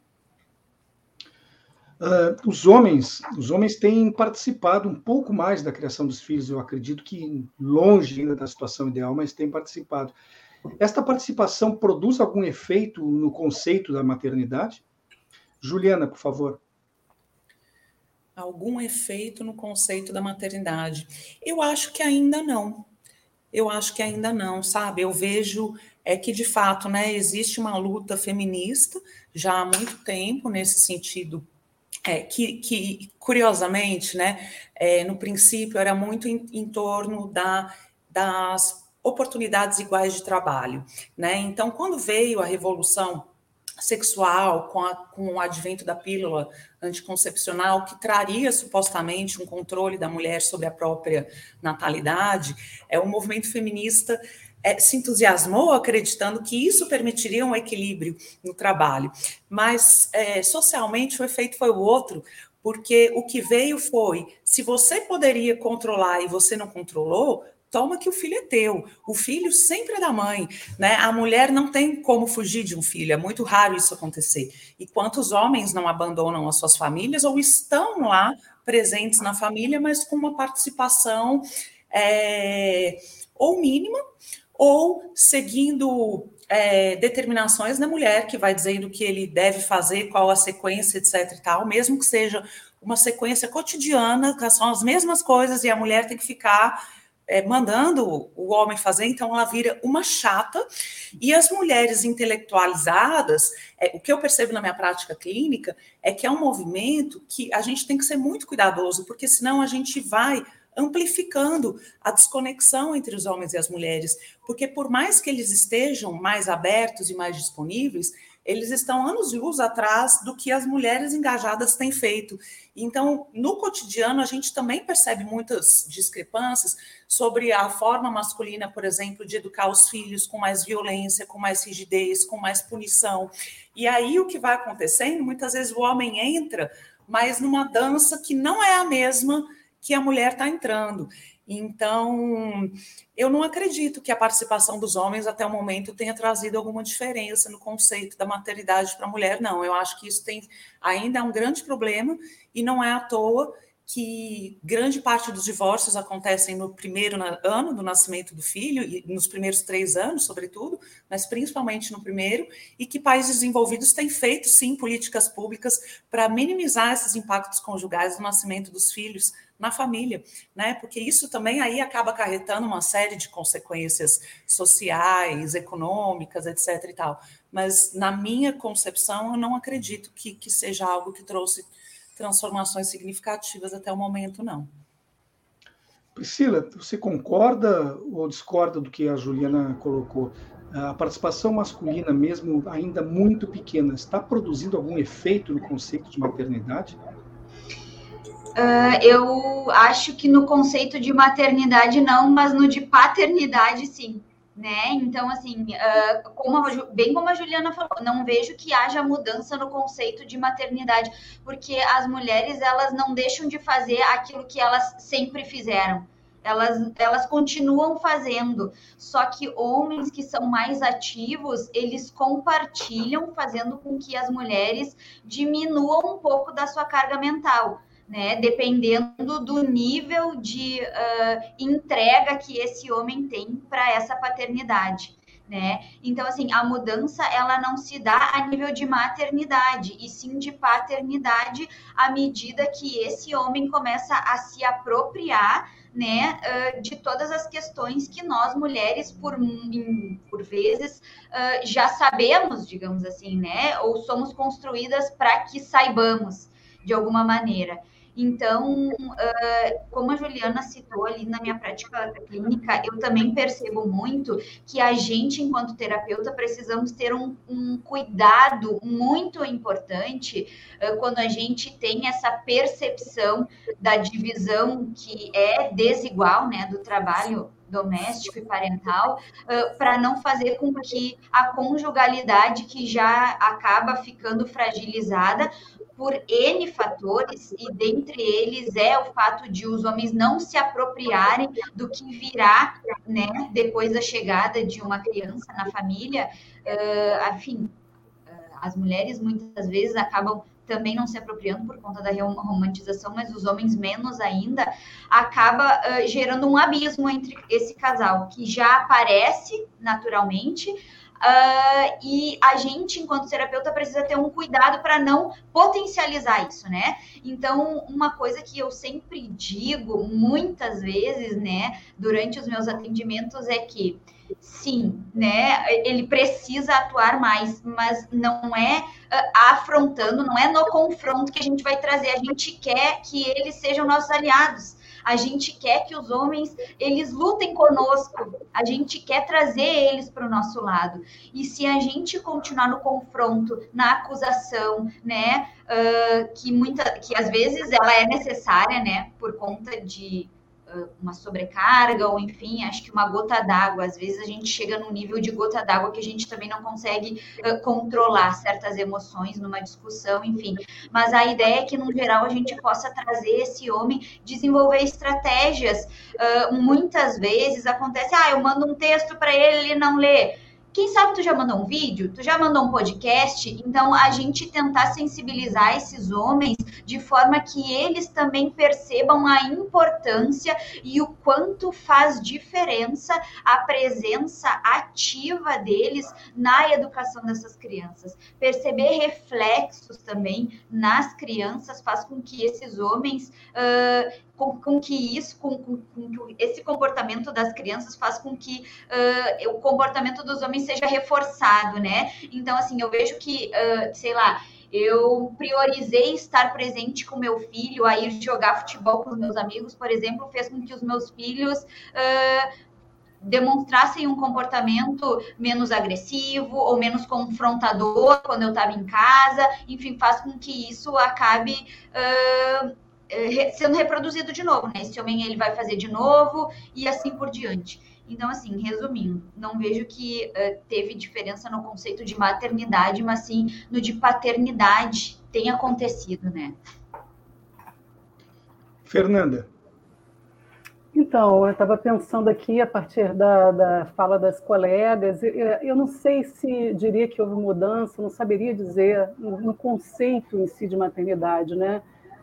Uh, os homens, os homens têm participado um pouco mais da criação dos filhos. Eu acredito que longe ainda da situação ideal, mas têm participado. Esta participação produz algum efeito no conceito da maternidade? Juliana, por favor. Algum efeito no conceito da maternidade? Eu acho que ainda não. Eu acho que ainda não, sabe? Eu vejo é que de fato, né, existe uma luta feminista já há muito tempo nesse sentido é, que, que, curiosamente, né, é, no princípio era muito em, em torno da, das oportunidades iguais de trabalho, né? Então, quando veio a revolução sexual, com, a, com o advento da pílula anticoncepcional, que traria supostamente um controle da mulher sobre a própria natalidade, é o movimento feminista é, se entusiasmou acreditando que isso permitiria um equilíbrio no trabalho. Mas é, socialmente o efeito foi o outro, porque o que veio foi: se você poderia controlar e você não controlou, toma que o filho é teu. O filho sempre é da mãe, né? A mulher não tem como fugir de um filho, é muito raro isso acontecer. E quantos homens não abandonam as suas famílias ou estão lá presentes na família, mas com uma participação é, ou mínima ou seguindo é, determinações da mulher que vai dizendo o que ele deve fazer, qual a sequência, etc. e tal, mesmo que seja uma sequência cotidiana, são as mesmas coisas e a mulher tem que ficar é, mandando o homem fazer, então ela vira uma chata. E as mulheres intelectualizadas, é, o que eu percebo na minha prática clínica é que é um movimento que a gente tem que ser muito cuidadoso, porque senão a gente vai amplificando a desconexão entre os homens e as mulheres, porque por mais que eles estejam mais abertos e mais disponíveis, eles estão anos-luz atrás do que as mulheres engajadas têm feito. Então, no cotidiano, a gente também percebe muitas discrepâncias sobre a forma masculina, por exemplo, de educar os filhos com mais violência, com mais rigidez, com mais punição. E aí o que vai acontecendo, muitas vezes o homem entra, mas numa dança que não é a mesma que a mulher está entrando. Então, eu não acredito que a participação dos homens até o momento tenha trazido alguma diferença no conceito da maternidade para a mulher, não. Eu acho que isso tem ainda é um grande problema e não é à toa que grande parte dos divórcios acontecem no primeiro ano do nascimento do filho, e nos primeiros três anos, sobretudo, mas principalmente no primeiro, e que países desenvolvidos têm feito, sim, políticas públicas para minimizar esses impactos conjugais do nascimento dos filhos na família, né? Porque isso também aí acaba acarretando uma série de consequências sociais, econômicas, etc. e tal. Mas na minha concepção, eu não acredito que, que seja algo que trouxe transformações significativas até o momento, não. Priscila, você concorda ou discorda do que a Juliana colocou? A participação masculina, mesmo ainda muito pequena, está produzindo algum efeito no conceito de maternidade? Uh, eu acho que no conceito de maternidade não, mas no de paternidade sim. Né? Então, assim, uh, como a, bem como a Juliana falou, não vejo que haja mudança no conceito de maternidade, porque as mulheres elas não deixam de fazer aquilo que elas sempre fizeram. Elas, elas continuam fazendo, só que homens que são mais ativos, eles compartilham, fazendo com que as mulheres diminuam um pouco da sua carga mental né? Dependendo do nível de uh, entrega que esse homem tem para essa paternidade. Né? Então, assim, a mudança ela não se dá a nível de maternidade, e sim de paternidade, à medida que esse homem começa a se apropriar né, de todas as questões que nós mulheres, por, por vezes, já sabemos, digamos assim, né, ou somos construídas para que saibamos de alguma maneira. Então, uh, como a Juliana citou ali na minha prática clínica, eu também percebo muito que a gente, enquanto terapeuta, precisamos ter um, um cuidado muito importante uh, quando a gente tem essa percepção da divisão que é desigual, né, do trabalho doméstico e parental, uh, para não fazer com que a conjugalidade que já acaba ficando fragilizada por N fatores, e dentre eles é o fato de os homens não se apropriarem do que virá né, depois da chegada de uma criança na família. Uh, enfim, uh, as mulheres muitas vezes acabam também não se apropriando por conta da romantização, mas os homens menos ainda, acaba uh, gerando um abismo entre esse casal, que já aparece naturalmente, Uh, e a gente, enquanto terapeuta, precisa ter um cuidado para não potencializar isso, né? Então, uma coisa que eu sempre digo muitas vezes, né, durante os meus atendimentos é que sim, né, ele precisa atuar mais, mas não é uh, afrontando, não é no confronto que a gente vai trazer, a gente quer que eles sejam nossos aliados A gente quer que os homens eles lutem conosco. A gente quer trazer eles para o nosso lado. E se a gente continuar no confronto, na acusação, né, uh, que muita, que às vezes ela é necessária, né, por conta de uma sobrecarga, ou enfim, acho que uma gota d'água. Às vezes a gente chega num nível de gota d'água que a gente também não consegue uh, controlar certas emoções numa discussão, enfim. Mas a ideia é que, no geral, a gente possa trazer esse homem, desenvolver estratégias. Uh, muitas vezes acontece, ah, eu mando um texto para ele, ele não lê. Quem sabe tu já mandou um vídeo, tu já mandou um podcast, então a gente tentar sensibilizar esses homens de forma que eles também percebam a importância e o quanto faz diferença a presença ativa deles na educação dessas crianças. Perceber reflexos também nas crianças faz com que esses homens uh, com, com que isso, com, com, com, esse comportamento das crianças faz com que uh, o comportamento dos homens seja reforçado, né? Então, assim, eu vejo que, uh, sei lá, eu priorizei estar presente com meu filho, a ir jogar futebol com os meus amigos, por exemplo, fez com que os meus filhos uh, demonstrassem um comportamento menos agressivo ou menos confrontador quando eu estava em casa, enfim, faz com que isso acabe uh, sendo reproduzido de novo, né? Esse homem ele vai fazer de novo e assim por diante. Então, assim, resumindo, não vejo que uh, teve diferença no conceito de maternidade, mas sim no de paternidade tem acontecido, né? Fernanda. Então, eu estava pensando aqui a partir da, da fala das colegas, eu não sei se diria que houve mudança, não saberia dizer no conceito em si de maternidade, né?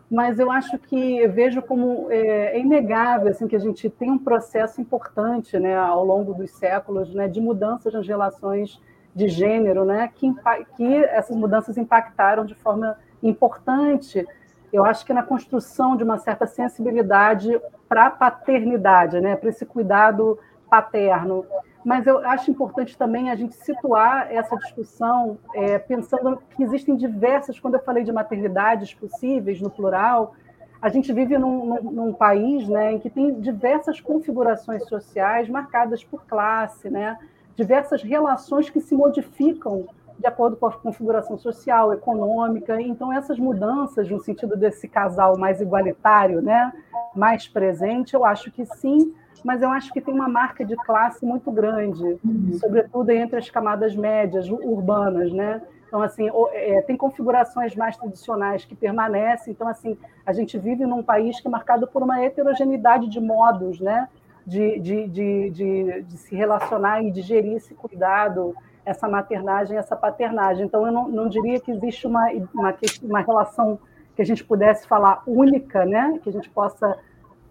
Mas eu acho que vejo como é, é, inegável assim que a gente tem um processo importante, né, ao longo dos séculos, né, de mudanças nas relações de gênero, né, que, que essas mudanças impactaram de forma importante. Eu acho que na construção de uma certa sensibilidade para a paternidade, né, para esse cuidado paterno mas eu acho importante também a gente situar essa discussão é, pensando que existem diversas, quando eu falei de maternidades possíveis, no plural, a gente vive num, num, num, país né, em que tem diversas configurações sociais marcadas por classe, né, diversas relações que se modificam de acordo com a configuração social, econômica. Então, essas mudanças, no sentido desse casal mais igualitário, né, mais presente, eu acho que sim, mas eu acho que tem uma marca de classe muito grande, uhum. sobretudo entre as camadas médias urbanas, né? Então, assim, é, tem configurações mais tradicionais que permanecem. Então, assim, a gente vive num país que é marcado por uma heterogeneidade de modos, né? De, de, de, de, de se relacionar e digerir esse cuidado, essa maternagem, essa paternagem. Então, eu não, não diria que existe uma, uma, uma relação que a gente pudesse falar única, né? Que a gente possa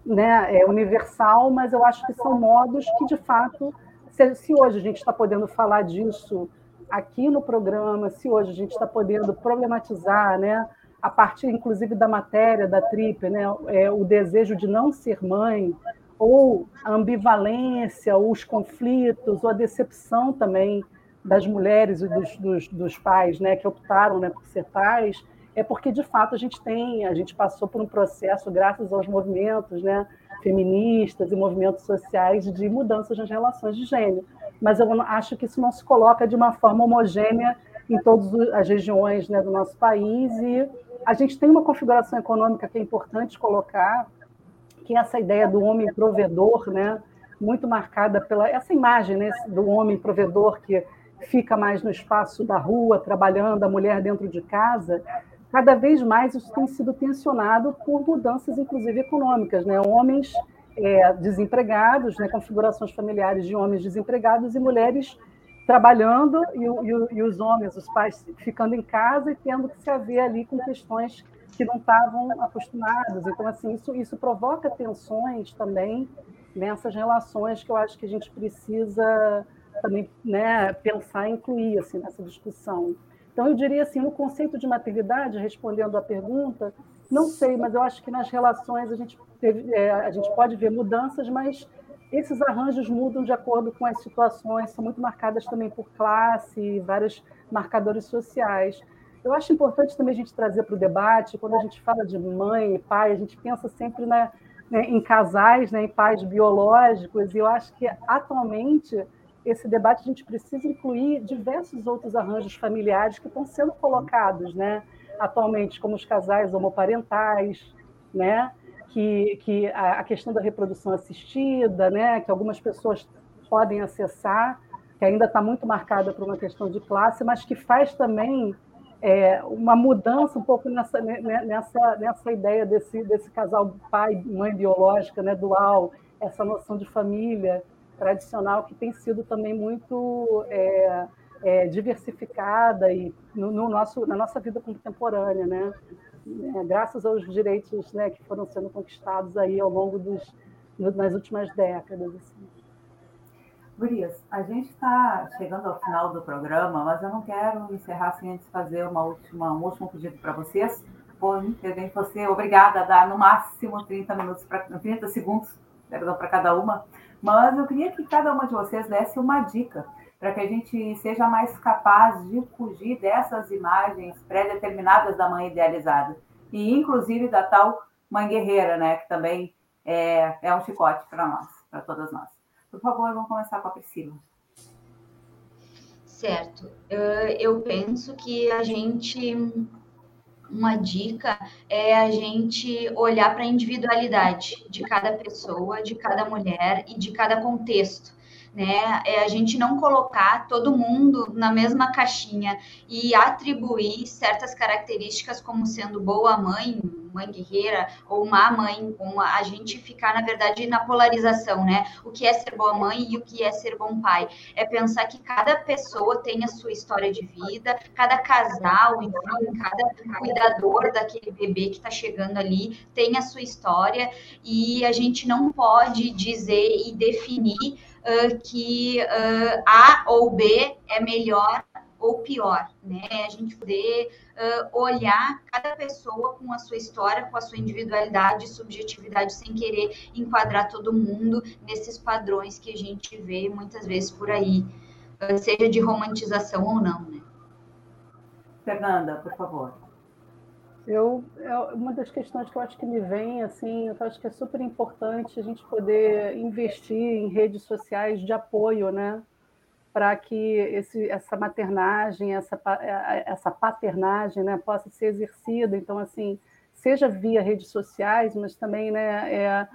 né, é universal, mas eu acho que são modos que, de fato, se, se hoje a gente está podendo falar disso aqui no programa, se hoje a gente está podendo problematizar, né, a partir, inclusive, da matéria da TRIP, né, é, o desejo de não ser mãe, ou a ambivalência, ou os conflitos, ou a decepção também das mulheres e dos, dos, dos pais né, que optaram né, por ser pais, é porque de fato a gente tem, a gente passou por um processo, graças aos movimentos né, feministas e movimentos sociais, de mudanças nas relações de gênero. Mas eu acho que isso não se coloca de uma forma homogênea em todas as regiões né, do nosso país, e a gente tem uma configuração econômica que é importante colocar, que é essa ideia do homem provedor, né, muito marcada pela essa imagem né, do homem provedor que fica mais no espaço da rua, trabalhando, a mulher dentro de casa, cada vez mais isso tem sido tensionado por mudanças, inclusive econômicas, né? Homens é, desempregados, né? configurações familiares de homens desempregados e mulheres trabalhando e, e, e, os homens, os pais, ficando em casa e tendo que se haver ali com questões que não estavam acostumados. Então, assim, isso, isso provoca tensões também nessas relações que eu acho que a gente precisa também né, pensar e incluir assim, nessa discussão. Então, eu diria assim, no conceito de maternidade, respondendo à pergunta, não sei, mas eu acho que nas relações a gente, teve, é, a gente pode ver mudanças, mas esses arranjos mudam de acordo com as situações, são muito marcadas também por classe, vários marcadores sociais. Eu acho importante também a gente trazer para o debate, quando a gente fala de mãe e pai, a gente pensa sempre na, né, em casais, né, em pais biológicos, e eu acho que atualmente esse debate a gente precisa incluir diversos outros arranjos familiares que estão sendo colocados, né, atualmente, como os casais homoparentais, né, que, que a, a questão da reprodução assistida, né, que algumas pessoas podem acessar, que ainda está muito marcada por uma questão de classe, mas que faz também é, uma mudança um pouco nessa, nessa, nessa ideia desse, desse casal pai-mãe biológica, né, dual, essa noção de família tradicional que tem sido também muito é, é, diversificada e no, no, nosso, na nossa vida contemporânea, né? É, graças aos direitos né, que foram sendo conquistados aí ao longo dos, nas últimas décadas. Assim. Gurias, a gente está chegando ao final do programa, mas eu não quero encerrar sem antes fazer uma última, um último pedido para vocês. Por também você obrigada a dar no máximo 30 minutos, pra, 30 segundos, perdão, para cada uma. Mas eu queria que cada uma de vocês desse uma dica para que a gente seja mais capaz de fugir dessas imagens pré-determinadas da mãe idealizada. E, inclusive, da tal mãe guerreira, né? Que também é, é um chicote para nós, para todas nós. Por favor, vamos começar com a Priscila. Certo. Eu penso que a gente. Uma dica é a gente olhar para a individualidade de cada pessoa, de cada mulher e de cada contexto né? É a gente não colocar todo mundo na mesma caixinha e atribuir certas características como sendo boa mãe, mãe guerreira ou má mãe, uma, a gente ficar, na verdade, na polarização, né? O que é ser boa mãe e o que é ser bom pai. É pensar que cada pessoa tem a sua história de vida, cada casal, enfim, cada cuidador daquele bebê que está chegando ali tem a sua história e a gente não pode dizer e definir uh, que uh, A ou B é melhor ou pior, né? A gente poder uh, olhar cada pessoa com a sua história, com a sua individualidade, subjetividade, sem querer enquadrar todo mundo nesses padrões que a gente vê muitas vezes por aí, uh, seja de romantização ou não, né? Fernanda, por favor. Eu, é uma das questões que eu acho que me vem, assim, eu acho que é super importante a gente poder investir em redes sociais de apoio, né? Para que esse, essa maternagem, essa, é, essa paternagem né, possa ser exercida. Então, assim, seja via redes sociais, mas também, né, é,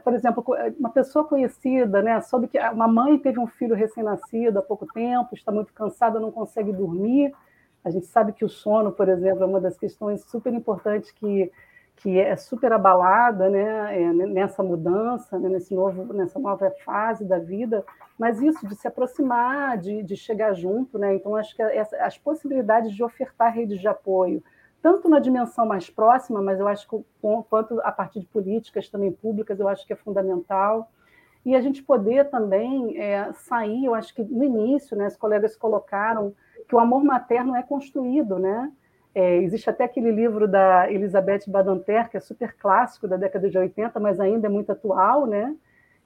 por exemplo, uma pessoa conhecida, né, soube que uma mãe teve um filho recém-nascido há pouco tempo, está muito cansada, não consegue dormir, a gente sabe que o sono, por exemplo, é uma das questões super importantes que, que é super abalada né, é, nessa mudança, né, nesse novo, nessa nova fase da vida, mas isso de se aproximar, de, de chegar junto, né? Então, acho que essa, as possibilidades de ofertar redes de apoio, tanto na dimensão mais próxima, mas eu acho que quanto a partir de políticas também públicas, eu acho que é fundamental. E a gente poder também é, sair, eu acho que no início, né, os colegas colocaram que o amor materno é construído, né? É, existe até aquele livro da Elizabeth Badinter, que é super clássico da década de 80, mas ainda é muito atual, né?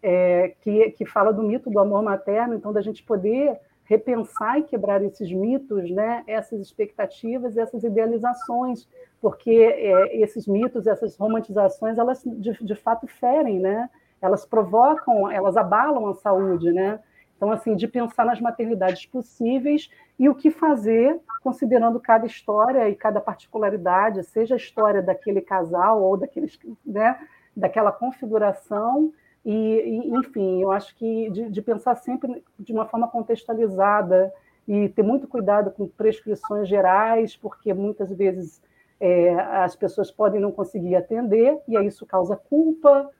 É, que, que fala do mito do amor materno, então da gente poder repensar e quebrar esses mitos, né? essas expectativas, essas idealizações, porque é, esses mitos, essas romantizações, elas de, de fato ferem, né? elas provocam, elas abalam a saúde, né? Então, assim, de pensar nas maternidades possíveis e o que fazer, considerando cada história e cada particularidade, seja a história daquele casal ou daqueles, né, daquela configuração. E, e, enfim, eu acho que de, de pensar sempre de uma forma contextualizada e ter muito cuidado com prescrições gerais, porque muitas vezes é, as pessoas podem não conseguir atender, e aí isso causa culpa,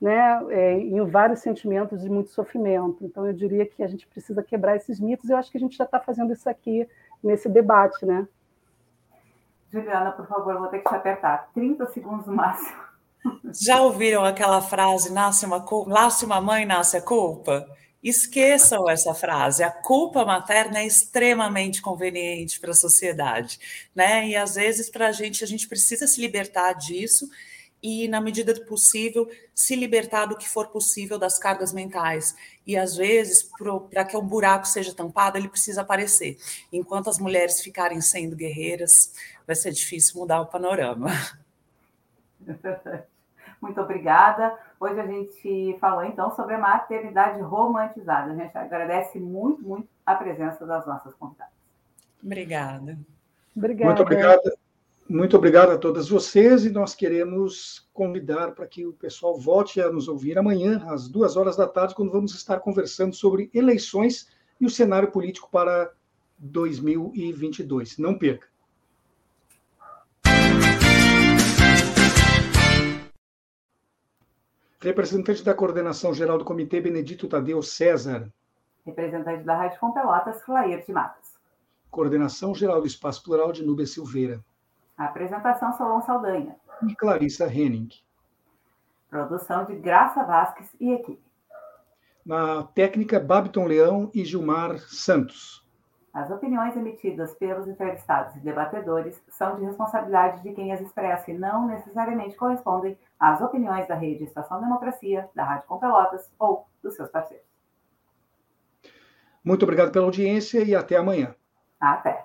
né, é, em vários sentimentos de muito sofrimento. Então, eu diria que a gente precisa quebrar esses mitos. Eu acho que a gente já está fazendo isso aqui nesse debate, né? Juliana, por favor, vou ter que te apertar. 30 segundos no máximo. Já ouviram aquela frase, nasce uma, nasce uma mãe, nasce a culpa? Esqueçam essa frase. A culpa materna é extremamente conveniente para a sociedade, né? E às vezes para a gente a gente precisa se libertar disso e, na medida do possível, se libertar do que for possível das cargas mentais. E, às vezes, para que um buraco seja tampado, ele precisa aparecer. Enquanto as mulheres ficarem sendo guerreiras, vai ser difícil mudar o panorama. (laughs) Muito obrigada. Hoje a gente falou então sobre a maternidade romantizada. A gente agradece muito, muito a presença das nossas convidadas. Obrigada. Obrigada. Muito obrigada. Muito obrigado a todas vocês e nós queremos convidar para que o pessoal volte a nos ouvir amanhã, às duas horas da tarde, quando vamos estar conversando sobre eleições e o cenário político para 2022. Não perca. Representante da Coordenação Geral do Comitê, Benedito Tadeu César. Representante da Rádio Com Pelotas, Clair de Matos. Coordenação Geral do Espaço Plural de Núbia Silveira. Apresentação Solon Saldanha. E Clarissa Henning. Produção de Graça Vasques e equipe. Na técnica, Babiton Leão e Gilmar Santos. As opiniões emitidas pelos entrevistados e debatedores são de responsabilidade de quem as expressa e não necessariamente correspondem às opiniões da Rede Estação Democracia, da Rádio Com Pelotas ou dos seus parceiros. Muito obrigado pela audiência e até amanhã. Até.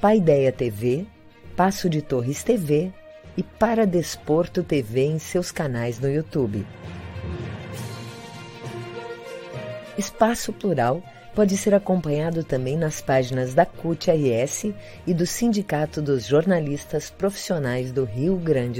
Paideia TV, Passo de Torres TV e para Desporto TV em seus canais no YouTube. Espaço Plural pode ser acompanhado também nas páginas da CUT-RS e do Sindicato dos Jornalistas Profissionais do Rio Grande